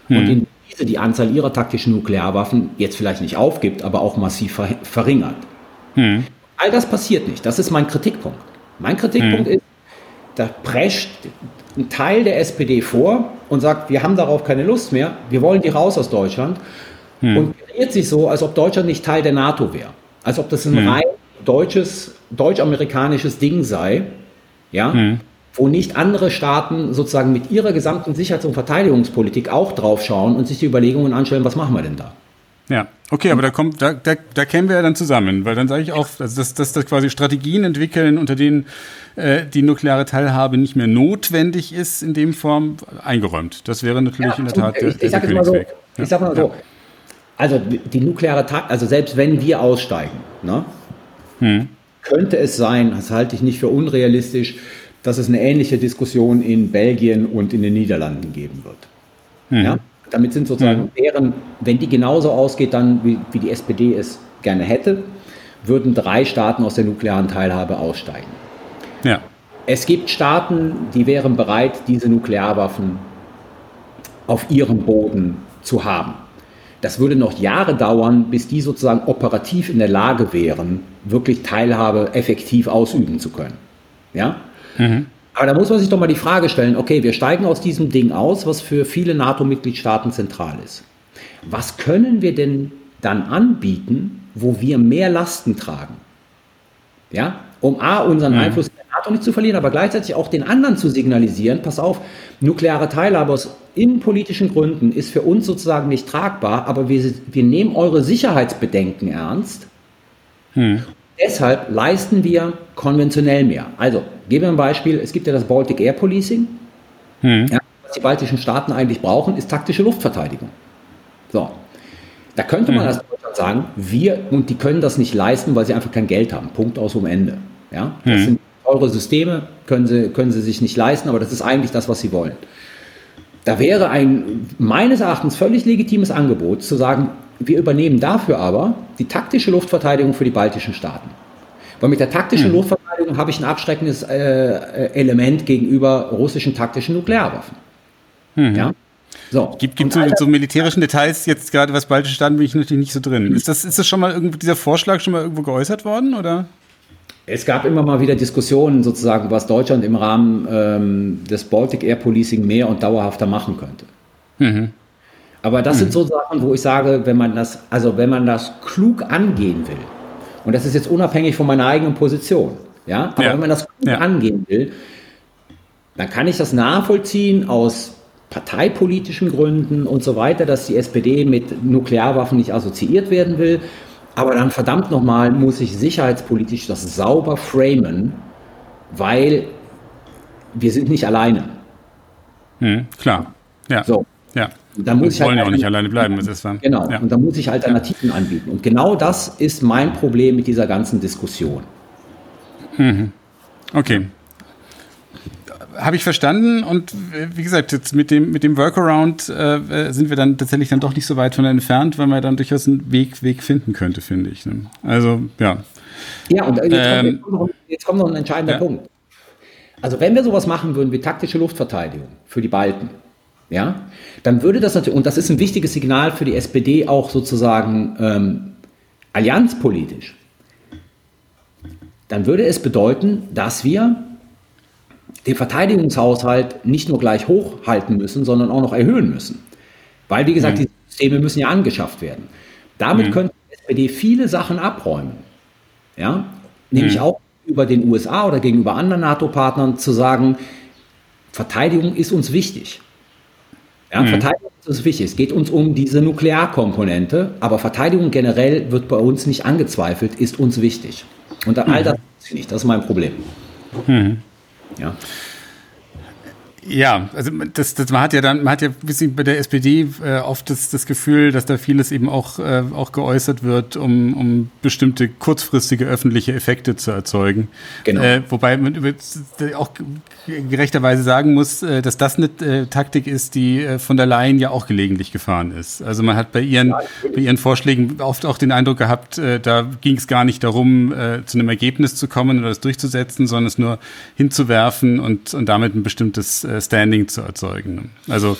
hm. und in diese die Anzahl ihrer taktischen Nuklearwaffen jetzt vielleicht nicht aufgibt, aber auch massiv verringert. Hm. All das passiert nicht. Das ist mein Kritikpunkt. Mein Kritikpunkt hm. ist, da prescht ein Teil der SPD vor und sagt, wir haben darauf keine Lust mehr, wir wollen die raus aus Deutschland hm. und kreiert sich so, als ob Deutschland nicht Teil der NATO wäre. Als ob das ein hm. rein deutsches, deutsch-amerikanisches Ding sei, ja, hm. wo nicht andere Staaten sozusagen mit ihrer gesamten Sicherheits- und Verteidigungspolitik auch draufschauen und sich die Überlegungen anstellen, was machen wir denn da? Ja, okay, aber da kommt, da, da, da kämen wir ja dann zusammen, weil dann sage ich auch, also dass, dass, dass quasi Strategien entwickeln, unter denen äh, die nukleare Teilhabe nicht mehr notwendig ist, in dem Form eingeräumt. Das wäre natürlich ja, in der Tat der, ich, ich der Königsweg. So, ich sage mal so, also die nukleare Teilhabe, also selbst wenn wir aussteigen, ne, hm. Könnte es sein, das halte ich nicht für unrealistisch, dass es eine ähnliche Diskussion in Belgien und in den Niederlanden geben wird. Hm. Ja? Damit sind sozusagen deren, wenn die genauso ausgeht, dann wie, wie die SPD es gerne hätte, würden drei Staaten aus der nuklearen Teilhabe aussteigen. Ja. Es gibt Staaten, die wären bereit, diese Nuklearwaffen auf ihrem Boden zu haben. Das würde noch Jahre dauern, bis die sozusagen operativ in der Lage wären, wirklich Teilhabe effektiv ausüben zu können. Ja? Mhm. Aber da muss man sich doch mal die Frage stellen, okay, wir steigen aus diesem Ding aus, was für viele NATO-Mitgliedstaaten zentral ist. Was können wir denn dann anbieten, wo wir mehr Lasten tragen? Ja, um A, unseren mhm. Einfluss in der NATO nicht zu verlieren, aber gleichzeitig auch den anderen zu signalisieren, pass auf, nukleare Teilhabe aus innenpolitischen Gründen ist für uns sozusagen nicht tragbar, aber wir, wir nehmen eure Sicherheitsbedenken ernst. Hm. Deshalb leisten wir konventionell mehr. Also, geben wir ein Beispiel, es gibt ja das Baltic Air Policing. Hm. Ja, was die baltischen Staaten eigentlich brauchen, ist taktische Luftverteidigung. So. Da könnte man hm. als Deutschland sagen, wir, und die können das nicht leisten, weil sie einfach kein Geld haben. Punkt aus um Ende. Ja, das hm. sind teure Systeme, können sie, können sie sich nicht leisten, aber das ist eigentlich das, was sie wollen. Da wäre ein meines Erachtens völlig legitimes Angebot zu sagen, wir übernehmen dafür aber die taktische Luftverteidigung für die baltischen Staaten. Weil mit der taktischen hm. Luftverteidigung habe ich ein abschreckendes äh, äh Element gegenüber russischen taktischen Nuklearwaffen. Hm. Ja? So. Gibt es so, so militärischen Details jetzt gerade, was baltische Staaten bin ich natürlich nicht so drin. Ist das, ist das schon mal irgendwo, dieser Vorschlag schon mal irgendwo geäußert worden, oder? Es gab immer mal wieder Diskussionen, sozusagen, was Deutschland im Rahmen ähm, des Baltic Air Policing mehr und dauerhafter machen könnte. Mhm. Aber das mhm. sind so Sachen, wo ich sage, wenn man das, also wenn man das klug angehen will, und das ist jetzt unabhängig von meiner eigenen Position, ja, aber ja. wenn man das klug ja. angehen will, dann kann ich das nachvollziehen aus parteipolitischen Gründen und so weiter, dass die SPD mit Nuklearwaffen nicht assoziiert werden will. Aber dann verdammt nochmal muss ich sicherheitspolitisch das sauber framen, weil wir sind nicht alleine. Hm, klar, ja. So. Ja. Dann muss wir wollen halt ja auch nicht alleine bleiben. Das ist dann, genau, ja. und da muss ich Alternativen ja. anbieten. Und genau das ist mein Problem mit dieser ganzen Diskussion. Mhm. Okay, habe ich verstanden und wie gesagt, jetzt mit dem, mit dem Workaround äh, sind wir dann tatsächlich dann doch nicht so weit von entfernt, weil man dann durchaus einen Weg, Weg finden könnte, finde ich. Ne? Also, ja. Ja, und jetzt, ähm, kommt, noch, jetzt kommt noch ein entscheidender ja. Punkt. Also, wenn wir sowas machen würden wie taktische Luftverteidigung für die Balten, ja, dann würde das natürlich, und das ist ein wichtiges Signal für die SPD auch sozusagen ähm, allianzpolitisch, dann würde es bedeuten, dass wir den Verteidigungshaushalt nicht nur gleich hochhalten müssen, sondern auch noch erhöhen müssen. Weil, wie gesagt, mhm. die Systeme müssen ja angeschafft werden. Damit mhm. könnte die SPD viele Sachen abräumen. Ja? Nämlich mhm. auch über den USA oder gegenüber anderen NATO-Partnern zu sagen, Verteidigung ist uns wichtig. Ja, mhm. Verteidigung ist uns wichtig. Es geht uns um diese Nuklearkomponente, aber Verteidigung generell wird bei uns nicht angezweifelt, ist uns wichtig. Und all mhm. das nicht, das ist mein Problem. Mhm. Ja. Ja, also das, das, man hat ja dann, man hat ja ein bisschen bei der SPD äh, oft das, das Gefühl, dass da vieles eben auch, äh, auch geäußert wird, um, um bestimmte kurzfristige öffentliche Effekte zu erzeugen. Genau. Äh, wobei man auch gerechterweise sagen muss, äh, dass das eine äh, Taktik ist, die äh, von der Leyen ja auch gelegentlich gefahren ist. Also man hat bei ihren, ja, bei ihren Vorschlägen oft auch den Eindruck gehabt, äh, da ging es gar nicht darum, äh, zu einem Ergebnis zu kommen oder das durchzusetzen, sondern es nur hinzuwerfen und, und damit ein bestimmtes äh, Standing zu erzeugen. Also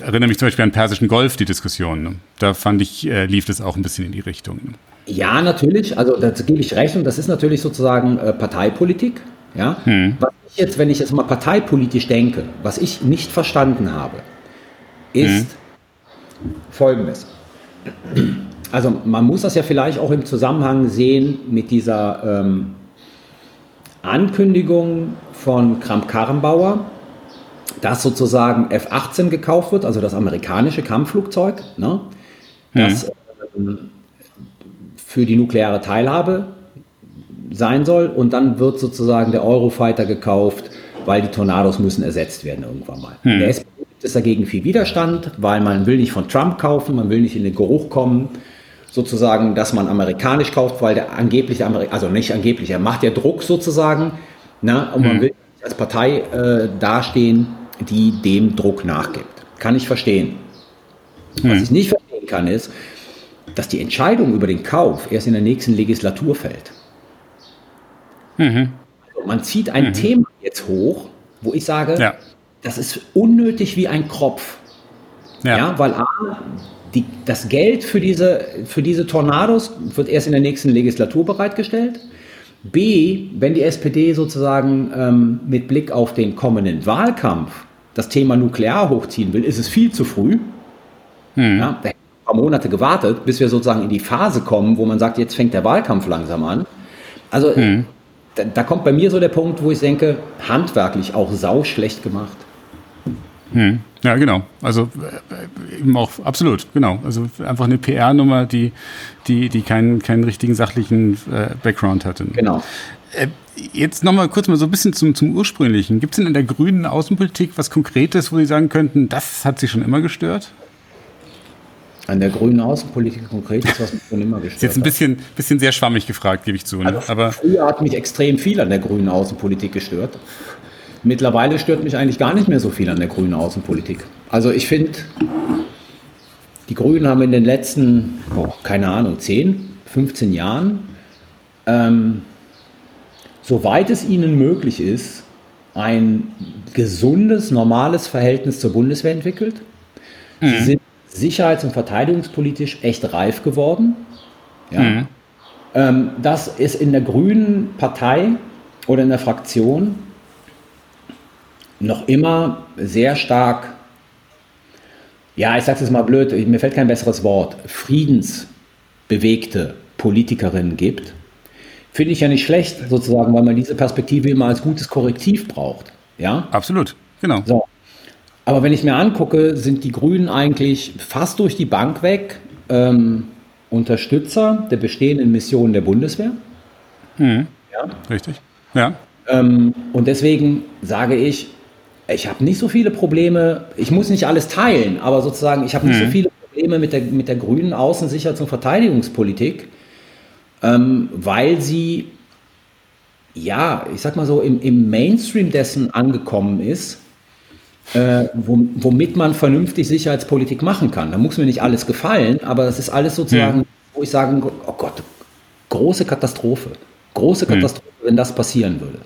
erinnere mich zum Beispiel an Persischen Golf, die Diskussion. Ne? Da fand ich, äh, lief das auch ein bisschen in die Richtung. Ne? Ja, natürlich. Also da gebe ich recht und das ist natürlich sozusagen äh, Parteipolitik. Ja? Hm. Was ich jetzt, wenn ich jetzt mal parteipolitisch denke, was ich nicht verstanden habe, ist hm. Folgendes. Also man muss das ja vielleicht auch im Zusammenhang sehen mit dieser ähm, Ankündigung von Kramp-Karrenbauer, dass sozusagen F-18 gekauft wird, also das amerikanische Kampfflugzeug, ne, das mhm. für die nukleare Teilhabe sein soll. Und dann wird sozusagen der Eurofighter gekauft, weil die Tornados müssen ersetzt werden irgendwann mal. Mhm. Der SPD gibt es dagegen viel Widerstand, weil man will nicht von Trump kaufen, man will nicht in den Geruch kommen, sozusagen, dass man amerikanisch kauft, weil der angeblich, also nicht angeblich, er macht ja Druck sozusagen, ne, und man mhm. will als Partei äh, dastehen, die dem Druck nachgibt. Kann ich verstehen. Hm. Was ich nicht verstehen kann, ist, dass die Entscheidung über den Kauf erst in der nächsten Legislatur fällt. Mhm. Also man zieht ein mhm. Thema jetzt hoch, wo ich sage, ja. das ist unnötig wie ein Kropf. Ja, ja weil A, die, das Geld für diese, für diese Tornados wird erst in der nächsten Legislatur bereitgestellt. B, wenn die SPD sozusagen ähm, mit Blick auf den kommenden Wahlkampf das Thema Nuklear hochziehen will, ist es viel zu früh. Hm. Ja, da ein paar Monate gewartet, bis wir sozusagen in die Phase kommen, wo man sagt, jetzt fängt der Wahlkampf langsam an. Also hm. da, da, kommt bei mir so der Punkt, wo ich denke, handwerklich auch sau schlecht gemacht. Hm. Ja, genau. Also äh, eben auch absolut, genau. Also einfach eine PR-Nummer, die, die, die keinen, keinen richtigen sachlichen äh, Background hatte. Genau. Äh, jetzt nochmal kurz mal so ein bisschen zum, zum Ursprünglichen. Gibt es denn in der grünen Außenpolitik was Konkretes, wo Sie sagen könnten, das hat Sie schon immer gestört? An der grünen Außenpolitik konkret ist was mich schon immer gestört. Ist jetzt ein bisschen, bisschen sehr schwammig gefragt, gebe ich zu. Ne? Also Aber früher hat mich extrem viel an der grünen Außenpolitik gestört. Mittlerweile stört mich eigentlich gar nicht mehr so viel an der grünen Außenpolitik. Also ich finde, die Grünen haben in den letzten, oh, keine Ahnung, 10, 15 Jahren ähm, soweit es ihnen möglich ist, ein gesundes, normales Verhältnis zur Bundeswehr entwickelt. Mhm. Sie sind sicherheits- und verteidigungspolitisch echt reif geworden. Ja. Mhm. Ähm, das ist in der Grünen Partei oder in der Fraktion noch immer sehr stark, ja, ich sage es jetzt mal blöd, mir fällt kein besseres Wort, friedensbewegte Politikerinnen gibt Finde ich ja nicht schlecht, sozusagen, weil man diese Perspektive immer als gutes Korrektiv braucht. Ja? Absolut, genau. So. Aber wenn ich mir angucke, sind die Grünen eigentlich fast durch die Bank weg ähm, Unterstützer der bestehenden Missionen der Bundeswehr. Mhm. Ja? Richtig, ja. Ähm, und deswegen sage ich, ich habe nicht so viele Probleme, ich muss nicht alles teilen, aber sozusagen, ich habe nicht mhm. so viele Probleme mit der, mit der grünen Außensicherheits- und Verteidigungspolitik ähm, weil sie, ja, ich sag mal so, im, im Mainstream dessen angekommen ist, äh, womit man vernünftig Sicherheitspolitik machen kann. Da muss mir nicht alles gefallen, aber es ist alles sozusagen, hm. wo ich sage, oh Gott, große Katastrophe. Große hm. Katastrophe, hm. wenn das passieren würde.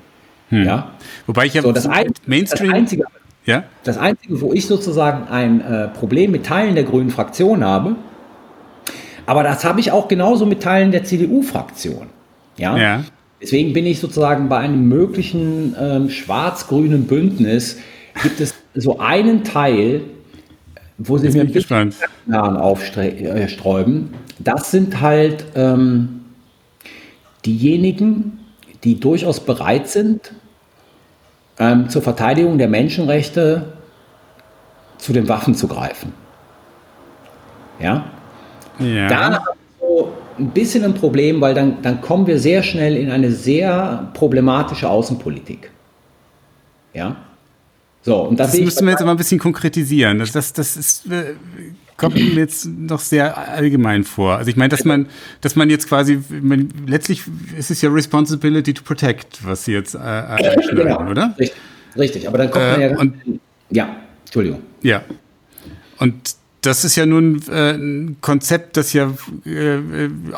Hm. Ja? Wobei ich ja so, das, ein, Mainstream. Das Einzige, ja? das Einzige, wo ich sozusagen ein äh, Problem mit Teilen der grünen Fraktion habe, aber das habe ich auch genauso mit Teilen der CDU-Fraktion. Ja. ja. Deswegen bin ich sozusagen bei einem möglichen ähm, schwarz-grünen Bündnis, gibt es so einen Teil, wo sie mir ein bisschen aufsträuben. Das sind halt ähm, diejenigen, die durchaus bereit sind, ähm, zur Verteidigung der Menschenrechte zu den Waffen zu greifen. Ja? Ja. Da so ein bisschen ein Problem, weil dann, dann kommen wir sehr schnell in eine sehr problematische Außenpolitik. Ja? So, und das müssten wir jetzt aber ein bisschen konkretisieren. Das, das, das ist, äh, kommt mir jetzt noch sehr allgemein vor. Also ich meine, dass man, dass man jetzt quasi, man, letztlich ist es ja Responsibility to Protect, was Sie jetzt äh, einschneiden, genau. oder? Richtig, richtig, aber dann kommt äh, man ja, und, ja, Entschuldigung. Ja, und das ist ja nun äh, ein Konzept, das ja äh,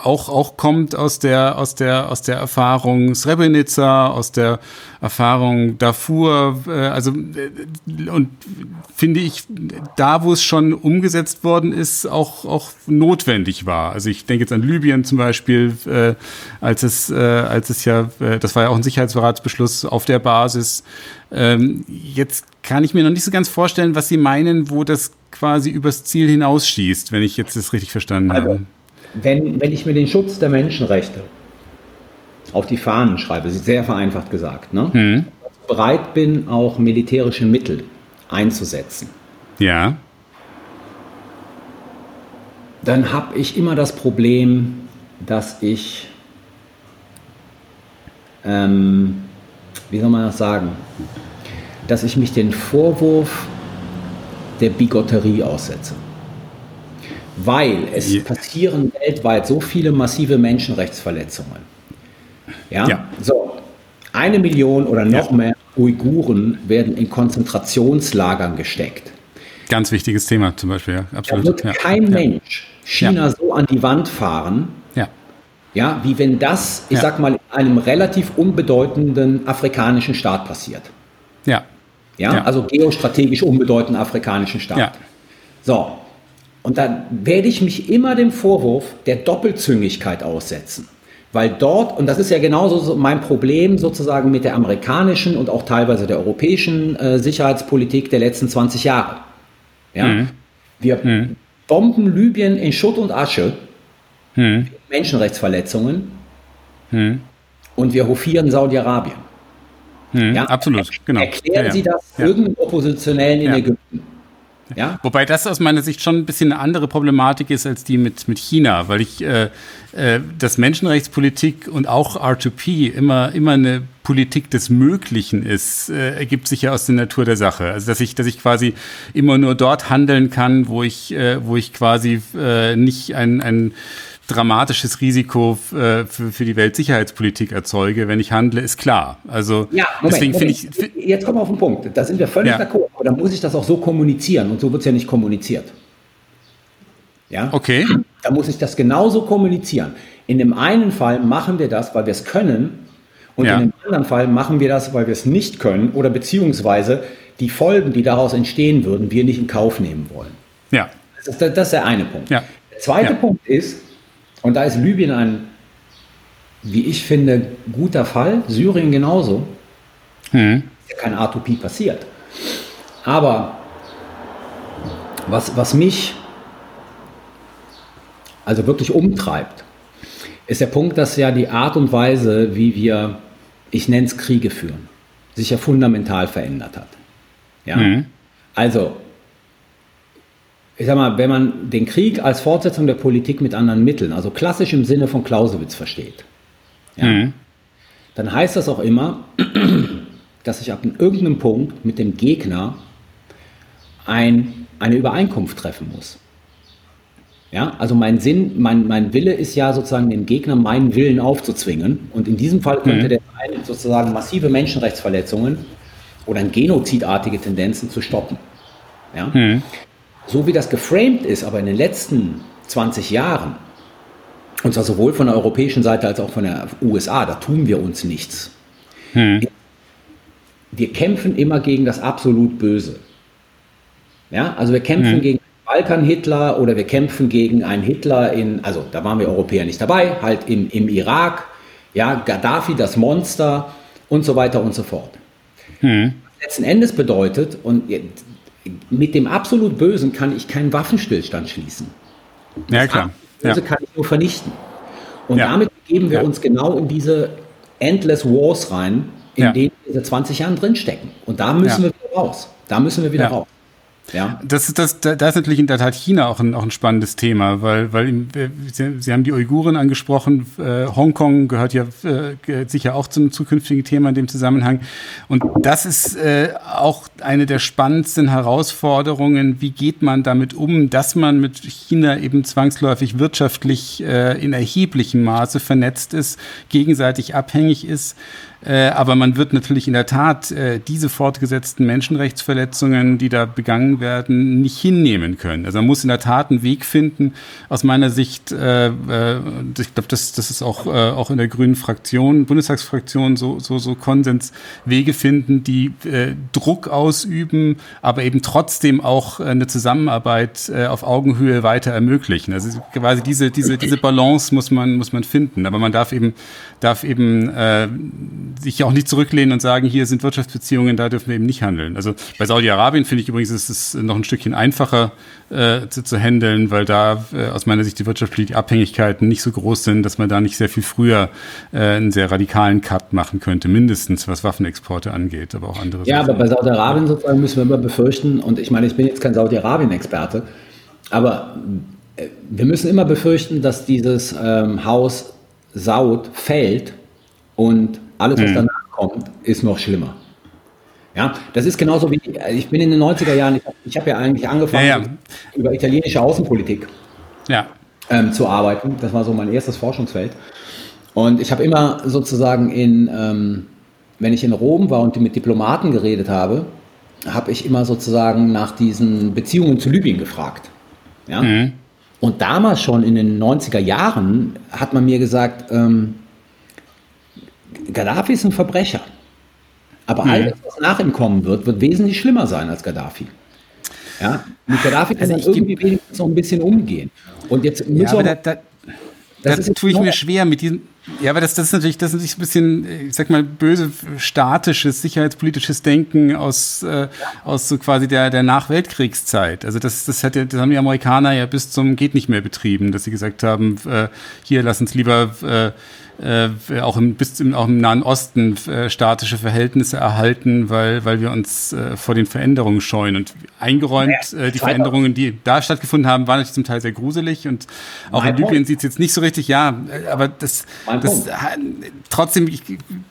auch auch kommt aus der aus der aus der Erfahrung Srebrenica, aus der Erfahrung Darfur, äh, also äh, und finde ich da, wo es schon umgesetzt worden ist, auch auch notwendig war. Also ich denke jetzt an Libyen zum Beispiel, äh, als es äh, als es ja, äh, das war ja auch ein Sicherheitsratsbeschluss auf der Basis. Ähm, jetzt kann ich mir noch nicht so ganz vorstellen, was Sie meinen, wo das quasi übers Ziel hinausschießt, wenn ich jetzt das richtig verstanden also, habe. Wenn, wenn ich mir den Schutz der Menschenrechte auf die Fahnen schreibe, sehr vereinfacht gesagt, ne? Hm. bereit bin, auch militärische Mittel einzusetzen. Ja. Dann habe ich immer das Problem, dass ich, ähm, wie soll man das sagen, dass ich mich den Vorwurf der Bigotterie aussetze. Weil es ja. passieren weltweit so viele massive Menschenrechtsverletzungen. Ja? ja. So, eine Million oder noch ja. mehr Uiguren werden in Konzentrationslagern gesteckt. Ganz wichtiges Thema zum Beispiel, ja, absolut. Da wird kein Mensch China so an die Wand fahren, ja. Ja, wie wenn das, ich sag mal, in einem relativ unbedeutenden afrikanischen Staat passiert. Ja. Ja, ja. also geostrategisch unbedeutenden afrikanischen Staat. Ja. So, und dann werde ich mich immer dem Vorwurf der Doppelzüngigkeit aussetzen. Weil dort, und das ist ja genauso mein Problem sozusagen mit der amerikanischen und auch teilweise der europäischen äh, Sicherheitspolitik der letzten 20 Jahre. Ja? Mhm. Wir mhm. bomben Libyen in Schutt und Asche, mhm. Menschenrechtsverletzungen, mhm. und wir hofieren Saudi-Arabien. Hm, ja? Absolut, genau. Erklären ja, Sie das ja. irgendeinem Oppositionellen in Ägypten. Ja? Wobei das aus meiner Sicht schon ein bisschen eine andere Problematik ist als die mit, mit China, weil ich äh, äh, dass Menschenrechtspolitik und auch R2P immer, immer eine Politik des Möglichen ist, äh, ergibt sich ja aus der Natur der Sache. Also dass ich, dass ich quasi immer nur dort handeln kann, wo ich, äh, wo ich quasi äh, nicht ein, ein dramatisches Risiko äh, für, für die Weltsicherheitspolitik erzeuge, wenn ich handle, ist klar. Also ja, Moment, deswegen finde ich. Jetzt kommen wir auf den Punkt. Da sind wir völlig ja. d'accord. Aber dann muss ich das auch so kommunizieren und so wird es ja nicht kommuniziert. Ja? Okay. Da muss ich das genauso kommunizieren. In dem einen Fall machen wir das, weil wir es können, und ja. in dem anderen Fall machen wir das, weil wir es nicht können oder beziehungsweise die Folgen, die daraus entstehen würden, wir nicht in Kauf nehmen wollen. Ja. Das ist, das ist der eine Punkt. Ja. Der zweite ja. Punkt ist, und da ist Libyen ein, wie ich finde, guter Fall, Syrien genauso. Hm. Ist ja kein R2P passiert. Aber was, was mich also wirklich umtreibt, ist der Punkt, dass ja die Art und Weise, wie wir, ich nenne es Kriege führen, sich ja fundamental verändert hat. Ja? Mhm. Also ich sag mal, wenn man den Krieg als Fortsetzung der Politik mit anderen Mitteln, also klassisch im Sinne von Clausewitz versteht, ja, mhm. dann heißt das auch immer, dass ich ab irgendeinem Punkt mit dem Gegner ein, eine Übereinkunft treffen muss. Ja, also mein Sinn, mein, mein Wille ist ja sozusagen dem Gegner meinen Willen aufzuzwingen. Und in diesem Fall könnte mhm. der sein, sozusagen massive Menschenrechtsverletzungen oder genozidartige Tendenzen zu stoppen. Ja? Mhm so wie das geframed ist, aber in den letzten 20 Jahren, und zwar sowohl von der europäischen Seite als auch von der USA, da tun wir uns nichts. Hm. Wir kämpfen immer gegen das absolut Böse. Ja, also wir kämpfen hm. gegen Balkan-Hitler oder wir kämpfen gegen einen Hitler in, also da waren wir Europäer nicht dabei, halt im, im Irak, Ja, Gaddafi, das Monster und so weiter und so fort. Hm. Letzten Endes bedeutet, und mit dem absolut Bösen kann ich keinen Waffenstillstand schließen. Ja, klar. Das ja. kann ich nur vernichten. Und ja. damit geben wir ja. uns genau in diese Endless Wars rein, in denen wir seit 20 Jahren drinstecken. Und da müssen wir wieder raus. Da müssen wir wieder raus. Ja. Das, das, da ist natürlich in der Tat China auch ein, auch ein spannendes Thema, weil, weil Sie, Sie haben die Uiguren angesprochen, äh, Hongkong gehört ja äh, sicher auch zum zukünftigen Thema in dem Zusammenhang. Und das ist äh, auch eine der spannendsten Herausforderungen. Wie geht man damit um, dass man mit China eben zwangsläufig wirtschaftlich äh, in erheblichem Maße vernetzt ist, gegenseitig abhängig ist? Äh, aber man wird natürlich in der Tat äh, diese fortgesetzten Menschenrechtsverletzungen, die da begangen werden, nicht hinnehmen können. Also man muss in der Tat einen Weg finden, aus meiner Sicht, äh, äh ich glaube, das, das ist auch, äh, auch in der grünen Fraktion, Bundestagsfraktion so, so, so Konsens, Wege finden, die äh, Druck ausüben, aber eben trotzdem auch eine Zusammenarbeit äh, auf Augenhöhe weiter ermöglichen. Also quasi diese, diese, diese Balance muss man, muss man finden. Aber man darf eben, darf eben äh, sich auch nicht zurücklehnen und sagen, hier sind Wirtschaftsbeziehungen, da dürfen wir eben nicht handeln. Also bei Saudi-Arabien finde ich übrigens, ist es noch ein Stückchen einfacher äh, zu, zu handeln, weil da äh, aus meiner Sicht die wirtschaftlichen Abhängigkeiten nicht so groß sind, dass man da nicht sehr viel früher äh, einen sehr radikalen Cut machen könnte, mindestens was Waffenexporte angeht, aber auch andere Ja, Sachen. aber bei Saudi-Arabien sozusagen müssen wir immer befürchten, und ich meine, ich bin jetzt kein Saudi-Arabien-Experte, aber äh, wir müssen immer befürchten, dass dieses ähm, Haus Saud fällt und alles, was mhm. danach kommt, ist noch schlimmer. Ja, das ist genauso wie, ich bin in den 90er Jahren, ich, ich habe ja eigentlich angefangen, ja, ja. über italienische Außenpolitik ja. ähm, zu arbeiten. Das war so mein erstes Forschungsfeld. Und ich habe immer sozusagen in, ähm, wenn ich in Rom war und mit Diplomaten geredet habe, habe ich immer sozusagen nach diesen Beziehungen zu Libyen gefragt. Ja? Mhm. Und damals schon in den 90er Jahren hat man mir gesagt, ähm, Gaddafi ist ein Verbrecher. Aber mhm. alles, was nach ihm kommen wird, wird wesentlich schlimmer sein als Gaddafi. Ja, mit Gaddafi kann also man irgendwie wenigstens noch ein bisschen umgehen. Und jetzt müssen ja, wir. Da, da, da tue ich mir schwer mit diesem. Ja, aber das, das ist natürlich, das ist natürlich ein bisschen, ich sag mal, böse statisches, sicherheitspolitisches Denken aus, äh, aus so quasi der, der Nachweltkriegszeit. Also das, das, hat ja, das haben die Amerikaner ja bis zum geht nicht mehr betrieben, dass sie gesagt haben, äh, hier lass uns lieber äh, äh, auch im, bis im, auch im Nahen Osten äh, statische Verhältnisse erhalten, weil, weil wir uns äh, vor den Veränderungen scheuen. Und eingeräumt, äh, die Veränderungen, die da stattgefunden haben, waren natürlich zum Teil sehr gruselig. Und auch mein in Libyen sieht es jetzt nicht so richtig, ja, äh, aber das, das trotzdem, ich,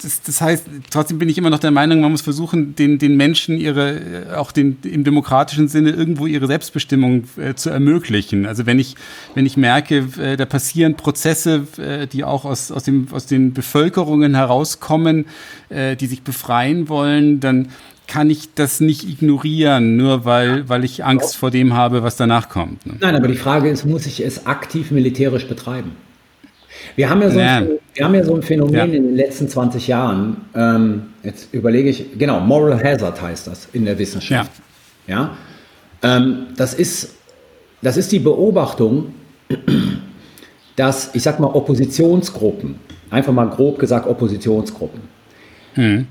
das, das heißt, trotzdem bin ich immer noch der Meinung, man muss versuchen, den, den Menschen ihre, äh, auch den, im demokratischen Sinne irgendwo ihre Selbstbestimmung zu ermöglichen. Also wenn ich, wenn ich merke, da passieren Prozesse, die auch aus, aus dem dem, aus den Bevölkerungen herauskommen, äh, die sich befreien wollen, dann kann ich das nicht ignorieren, nur weil, weil ich Angst vor dem habe, was danach kommt. Ne? Nein, aber die Frage ist, muss ich es aktiv militärisch betreiben? Wir haben ja so, ein, wir haben ja so ein Phänomen ja. in den letzten 20 Jahren, ähm, jetzt überlege ich, genau, Moral Hazard heißt das in der Wissenschaft. Ja. ja? Ähm, das, ist, das ist die Beobachtung, dass, ich sag mal, Oppositionsgruppen, einfach mal grob gesagt Oppositionsgruppen, mhm.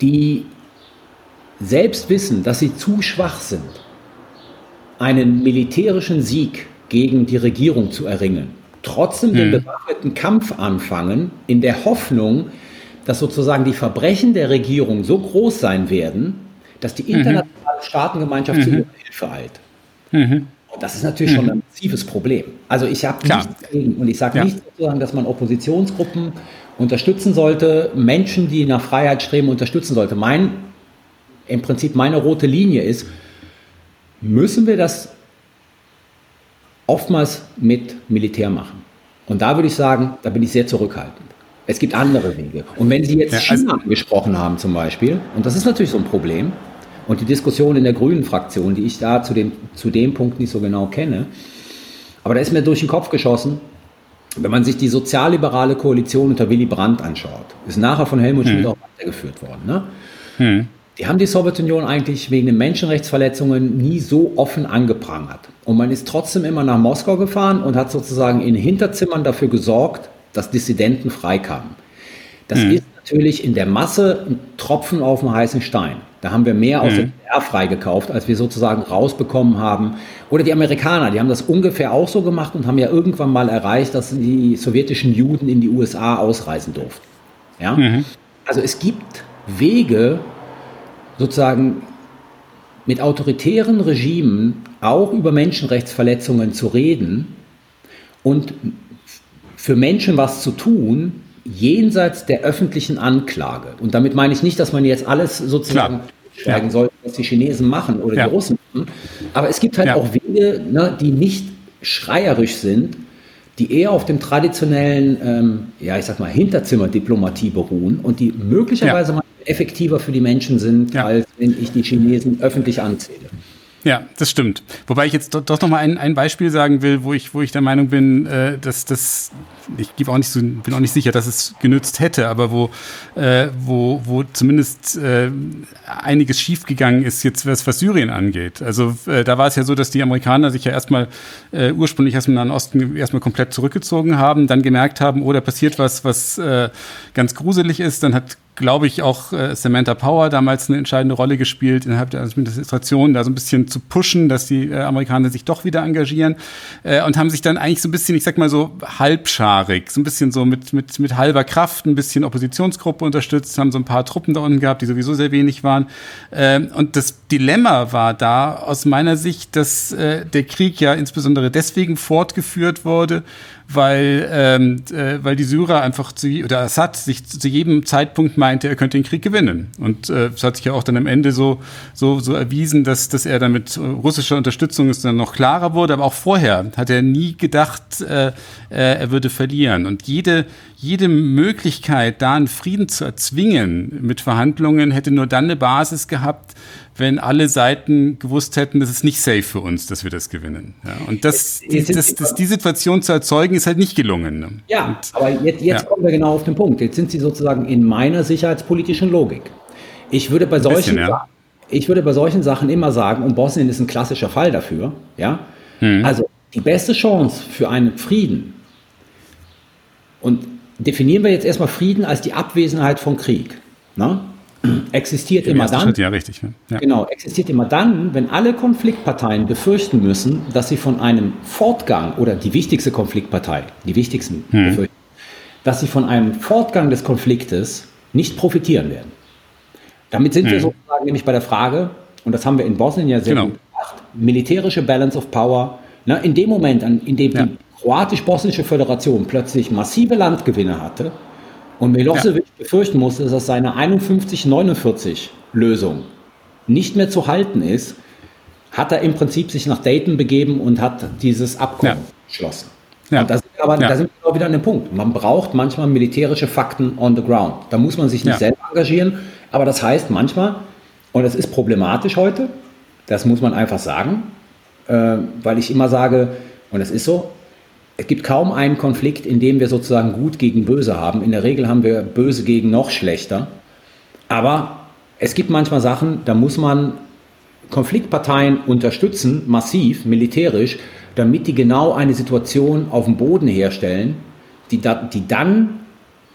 die selbst wissen, dass sie zu schwach sind, einen militärischen Sieg gegen die Regierung zu erringen, trotzdem mhm. den bewaffneten Kampf anfangen, in der Hoffnung, dass sozusagen die Verbrechen der Regierung so groß sein werden, dass die mhm. internationale Staatengemeinschaft zu ihrer Hilfe eilt. Das ist natürlich mhm. schon ein massives Problem. Also ich habe nichts dagegen und ich sage ja. nicht sozusagen, dass man Oppositionsgruppen unterstützen sollte, Menschen, die nach Freiheit streben, unterstützen sollte. Mein, im Prinzip meine rote Linie ist, müssen wir das oftmals mit Militär machen. Und da würde ich sagen, da bin ich sehr zurückhaltend. Es gibt andere Wege. Und wenn Sie jetzt ja, also China angesprochen haben zum Beispiel, und das ist natürlich so ein Problem, und die Diskussion in der grünen Fraktion, die ich da zu dem, zu dem Punkt nicht so genau kenne, aber da ist mir durch den Kopf geschossen, wenn man sich die sozialliberale Koalition unter Willy Brandt anschaut, ist nachher von Helmut hm. Schmidt auch weitergeführt worden. Ne? Hm. Die haben die Sowjetunion eigentlich wegen den Menschenrechtsverletzungen nie so offen angeprangert. Und man ist trotzdem immer nach Moskau gefahren und hat sozusagen in Hinterzimmern dafür gesorgt, dass Dissidenten freikamen. Das mhm. ist natürlich in der Masse ein Tropfen auf dem heißen Stein. Da haben wir mehr aus mhm. der DDR freigekauft, als wir sozusagen rausbekommen haben. Oder die Amerikaner, die haben das ungefähr auch so gemacht und haben ja irgendwann mal erreicht, dass die sowjetischen Juden in die USA ausreisen durften. Ja? Mhm. Also es gibt Wege, sozusagen mit autoritären Regimen auch über Menschenrechtsverletzungen zu reden und für Menschen was zu tun, jenseits der öffentlichen Anklage. Und damit meine ich nicht, dass man jetzt alles sozusagen schweigen ja. sollte, was die Chinesen machen oder ja. die Russen machen. Aber es gibt halt ja. auch Wege, ne, die nicht schreierisch sind, die eher auf dem traditionellen, ähm, ja, ich sag mal, Hinterzimmerdiplomatie beruhen und die möglicherweise mal effektiver für die Menschen sind, als wenn ich die Chinesen öffentlich anzähle. Ja, das stimmt. Wobei ich jetzt doch, noch mal ein, ein Beispiel sagen will, wo ich, wo ich der Meinung bin, äh, dass das, ich gebe auch nicht so, bin auch nicht sicher, dass es genützt hätte, aber wo, äh, wo, wo zumindest äh, einiges schiefgegangen ist, jetzt was, was Syrien angeht. Also äh, da war es ja so, dass die Amerikaner sich ja erstmal äh, ursprünglich erstmal in den Osten erstmal komplett zurückgezogen haben, dann gemerkt haben, oh, da passiert was, was äh, ganz gruselig ist, dann hat glaube ich, auch äh, Samantha Power damals eine entscheidende Rolle gespielt, innerhalb der Administration da so ein bisschen zu pushen, dass die äh, Amerikaner sich doch wieder engagieren äh, und haben sich dann eigentlich so ein bisschen, ich sag mal so halbscharig, so ein bisschen so mit, mit, mit halber Kraft ein bisschen Oppositionsgruppe unterstützt, haben so ein paar Truppen da unten gehabt, die sowieso sehr wenig waren. Äh, und das Dilemma war da aus meiner Sicht, dass äh, der Krieg ja insbesondere deswegen fortgeführt wurde, weil, ähm, äh, weil die Syrer einfach zu, oder Assad sich zu jedem Zeitpunkt meinte, er könnte den Krieg gewinnen. Und äh, es hat sich ja auch dann am Ende so, so, so erwiesen, dass, dass er dann mit russischer Unterstützung es dann noch klarer wurde. Aber auch vorher hat er nie gedacht, äh, äh, er würde verlieren. Und jede, jede Möglichkeit, da einen Frieden zu erzwingen mit Verhandlungen, hätte nur dann eine Basis gehabt, wenn alle Seiten gewusst hätten, das ist nicht safe für uns, dass wir das gewinnen. Ja, und das, die, das, das, die Situation zu erzeugen, ist halt nicht gelungen. Ne? Ja, und, aber jetzt, jetzt ja. kommen wir genau auf den Punkt. Jetzt sind Sie sozusagen in meiner sicherheitspolitischen Logik. Ich würde bei solchen, bisschen, ja. ich würde bei solchen Sachen immer sagen, und Bosnien ist ein klassischer Fall dafür, ja. Hm. Also die beste Chance für einen Frieden und definieren wir jetzt erstmal Frieden als die Abwesenheit von Krieg. Ne? Existiert Im immer dann. Schritt, ja, richtig. Ja. Genau, existiert immer dann, wenn alle Konfliktparteien befürchten müssen, dass sie von einem Fortgang oder die wichtigste Konfliktpartei, die wichtigsten hm. befürchten, dass sie von einem Fortgang des Konfliktes nicht profitieren werden. Damit sind hm. wir sozusagen nämlich bei der Frage, und das haben wir in Bosnien ja sehr genau. gut gemacht, militärische Balance of Power. Ne, in dem Moment, in dem ja. die kroatisch-bosnische Föderation plötzlich massive Landgewinne hatte, und Milosevic ja. befürchten musste, dass seine 51-49-Lösung nicht mehr zu halten ist, hat er im Prinzip sich nach Dayton begeben und hat dieses Abkommen ja. geschlossen. Ja. Und da sind, aber, ja. da sind wir auch wieder an dem Punkt. Man braucht manchmal militärische Fakten on the ground. Da muss man sich nicht selber engagieren, aber das heißt manchmal, und das ist problematisch heute, das muss man einfach sagen, äh, weil ich immer sage, und das ist so, es gibt kaum einen Konflikt, in dem wir sozusagen gut gegen böse haben. In der Regel haben wir böse gegen noch schlechter. Aber es gibt manchmal Sachen, da muss man Konfliktparteien unterstützen, massiv, militärisch, damit die genau eine Situation auf dem Boden herstellen, die, da, die dann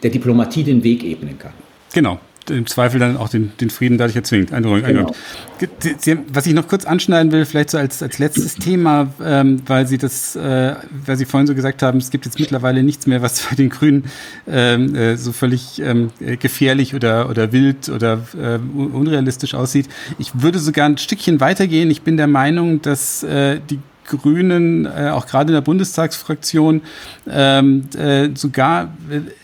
der Diplomatie den Weg ebnen kann. Genau, im Zweifel dann auch den, den Frieden dadurch erzwingt. Genau. Was ich noch kurz anschneiden will, vielleicht so als, als letztes Thema, ähm, weil Sie das, äh, weil Sie vorhin so gesagt haben, es gibt jetzt mittlerweile nichts mehr, was bei den Grünen ähm, äh, so völlig ähm, gefährlich oder, oder wild oder äh, unrealistisch aussieht. Ich würde sogar ein Stückchen weitergehen. Ich bin der Meinung, dass äh, die Grünen, äh, auch gerade in der Bundestagsfraktion, ähm, äh, sogar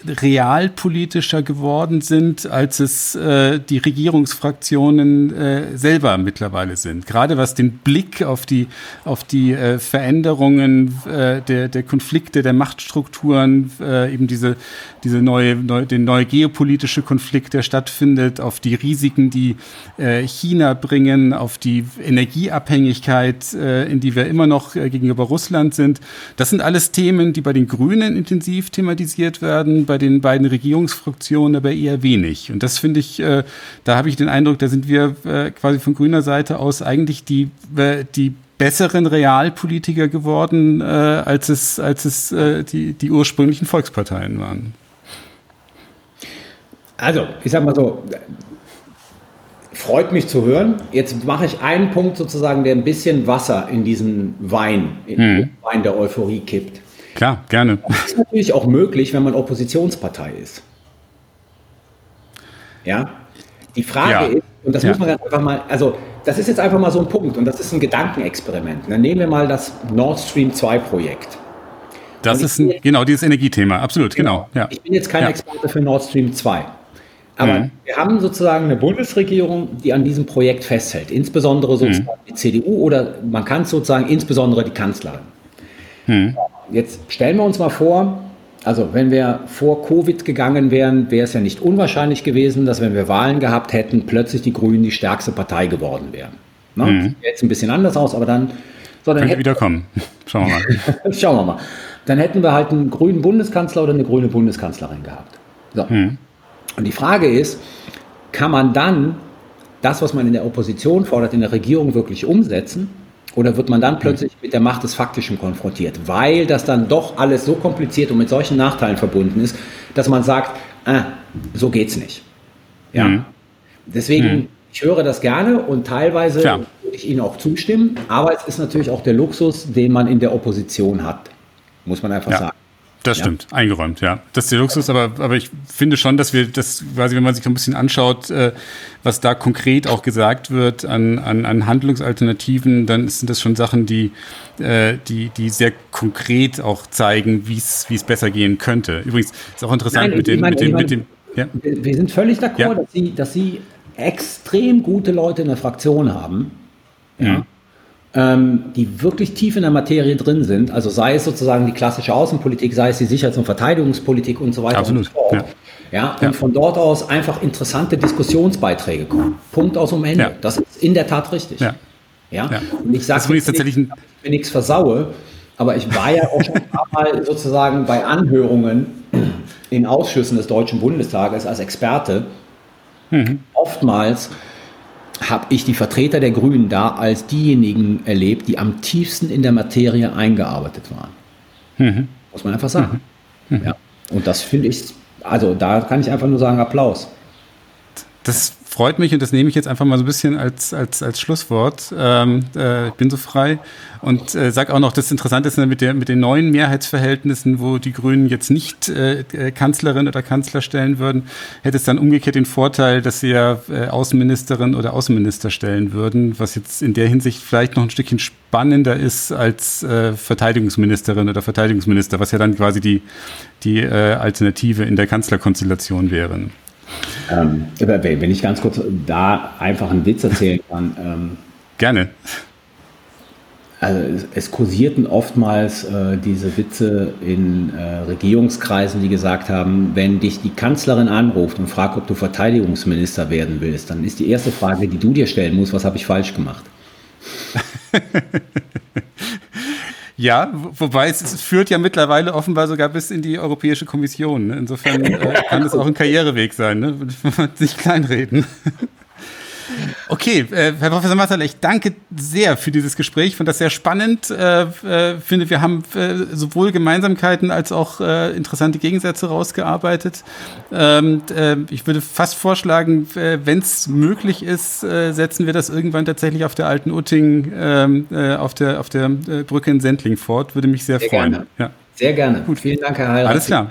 realpolitischer geworden sind, als es äh, die Regierungsfraktionen äh, selber mittlerweile sind. Gerade was den Blick auf die, auf die äh, Veränderungen äh, der, der Konflikte, der Machtstrukturen, äh, eben diese, diese neue, neu, den neue geopolitische Konflikt, der stattfindet, auf die Risiken, die äh, China bringen, auf die Energieabhängigkeit, äh, in die wir immer noch äh, gegenüber Russland sind. Das sind alles Themen, die bei den Grünen intensiv thematisiert werden, bei den beiden Regierungsfraktionen aber eher wenig. Und das finde ich, äh, da habe ich den Eindruck, da sind wir äh, quasi von grüner Seite aus eigentlich die, die besseren Realpolitiker geworden, als es, als es die, die ursprünglichen Volksparteien waren. Also, ich sag mal so, freut mich zu hören. Jetzt mache ich einen Punkt sozusagen, der ein bisschen Wasser in diesen Wein, in hm. den Wein der Euphorie kippt. Klar, gerne. Das ist natürlich auch möglich, wenn man Oppositionspartei ist. Ja. Die Frage ja. ist, und das ja. muss man ganz einfach mal, also das ist jetzt einfach mal so ein Punkt und das ist ein Gedankenexperiment. Dann nehmen wir mal das Nord Stream 2 Projekt. Das ist ein, genau dieses Energiethema, absolut, genau. genau. Ja. Ich bin jetzt kein Experte für Nord Stream 2. Aber mhm. wir haben sozusagen eine Bundesregierung, die an diesem Projekt festhält, insbesondere sozusagen mhm. die CDU oder man kann es sozusagen insbesondere die Kanzlerin. Mhm. Jetzt stellen wir uns mal vor, also wenn wir vor Covid gegangen wären, wäre es ja nicht unwahrscheinlich gewesen, dass wenn wir Wahlen gehabt hätten, plötzlich die Grünen die stärkste Partei geworden wären. Ne? Mhm. Sieht jetzt ein bisschen anders aus, aber dann... So, dann Könnte wieder kommen. Schauen wir mal. Schauen wir mal. Dann hätten wir halt einen grünen Bundeskanzler oder eine grüne Bundeskanzlerin gehabt. So. Und die Frage ist, kann man dann das, was man in der Opposition fordert, in der Regierung wirklich umsetzen? Oder wird man dann plötzlich mit der Macht des Faktischen konfrontiert? Weil das dann doch alles so kompliziert und mit solchen Nachteilen verbunden ist, dass man sagt, ah, so geht's nicht. Ja. Mhm. Deswegen, mhm. ich höre das gerne und teilweise Klar. würde ich Ihnen auch zustimmen, aber es ist natürlich auch der Luxus, den man in der Opposition hat. Muss man einfach ja. sagen. Das ja. stimmt, eingeräumt, ja. Das ist der Luxus, aber, aber ich finde schon, dass wir das, quasi, wenn man sich ein bisschen anschaut, äh, was da konkret auch gesagt wird an, an, an Handlungsalternativen, dann sind das schon Sachen, die, äh, die, die sehr konkret auch zeigen, wie es besser gehen könnte. Übrigens ist auch interessant Nein, mit, den, meine, mit, dem, mit dem. Ja? Wir sind völlig d'accord, ja. dass, Sie, dass Sie extrem gute Leute in der Fraktion haben. Ja. Ähm, die wirklich tief in der Materie drin sind, also sei es sozusagen die klassische Außenpolitik, sei es die Sicherheits- und Verteidigungspolitik und so weiter Absolut. und so fort. Ja. ja. und ja. von dort aus einfach interessante Diskussionsbeiträge kommen. Punkt aus um Ende. Ja. Das ist in der Tat richtig. Ja. Ja. Und ich sage jetzt tatsächlich nicht, dass ich mir nichts versaue, aber ich war ja auch schon ein paar Mal sozusagen bei Anhörungen in Ausschüssen des Deutschen Bundestages als Experte. Mhm. Oftmals habe ich die Vertreter der Grünen da als diejenigen erlebt, die am tiefsten in der Materie eingearbeitet waren. Mhm. Muss man einfach sagen. Mhm. mhm. Ja. Und das finde ich, also da kann ich einfach nur sagen, Applaus. Das freut mich und das nehme ich jetzt einfach mal so ein bisschen als, als, als Schlusswort. Ähm, äh, ich bin so frei und äh, sage auch noch, das Interessante ist mit, der, mit den neuen Mehrheitsverhältnissen, wo die Grünen jetzt nicht äh, äh, Kanzlerin oder Kanzler stellen würden, hätte es dann umgekehrt den Vorteil, dass sie ja äh, Außenministerin oder Außenminister stellen würden, was jetzt in der Hinsicht vielleicht noch ein Stückchen spannender ist als äh, Verteidigungsministerin oder Verteidigungsminister, was ja dann quasi die, die äh, Alternative in der Kanzlerkonstellation wäre. Ähm, wenn ich ganz kurz da einfach einen Witz erzählen kann. Ähm, Gerne. Also es, es kursierten oftmals äh, diese Witze in äh, Regierungskreisen, die gesagt haben, wenn dich die Kanzlerin anruft und fragt, ob du Verteidigungsminister werden willst, dann ist die erste Frage, die du dir stellen musst, was habe ich falsch gemacht? Ja, wobei es, es, führt ja mittlerweile offenbar sogar bis in die Europäische Kommission. Ne? Insofern äh, kann es auch ein Karriereweg sein, ne? nicht kleinreden. Okay, äh, Herr Professor Matterle, ich danke sehr für dieses Gespräch. Ich fand das sehr spannend. Äh, äh, finde, wir haben äh, sowohl Gemeinsamkeiten als auch äh, interessante Gegensätze rausgearbeitet. Ähm, äh, ich würde fast vorschlagen, wenn es möglich ist, äh, setzen wir das irgendwann tatsächlich auf der alten Utting, ähm, äh, auf der, auf der äh, Brücke in Sendling fort. Würde mich sehr, sehr freuen. Gerne. Ja. Sehr gerne. Gut. Vielen Dank, Herr Heil. Alles klar.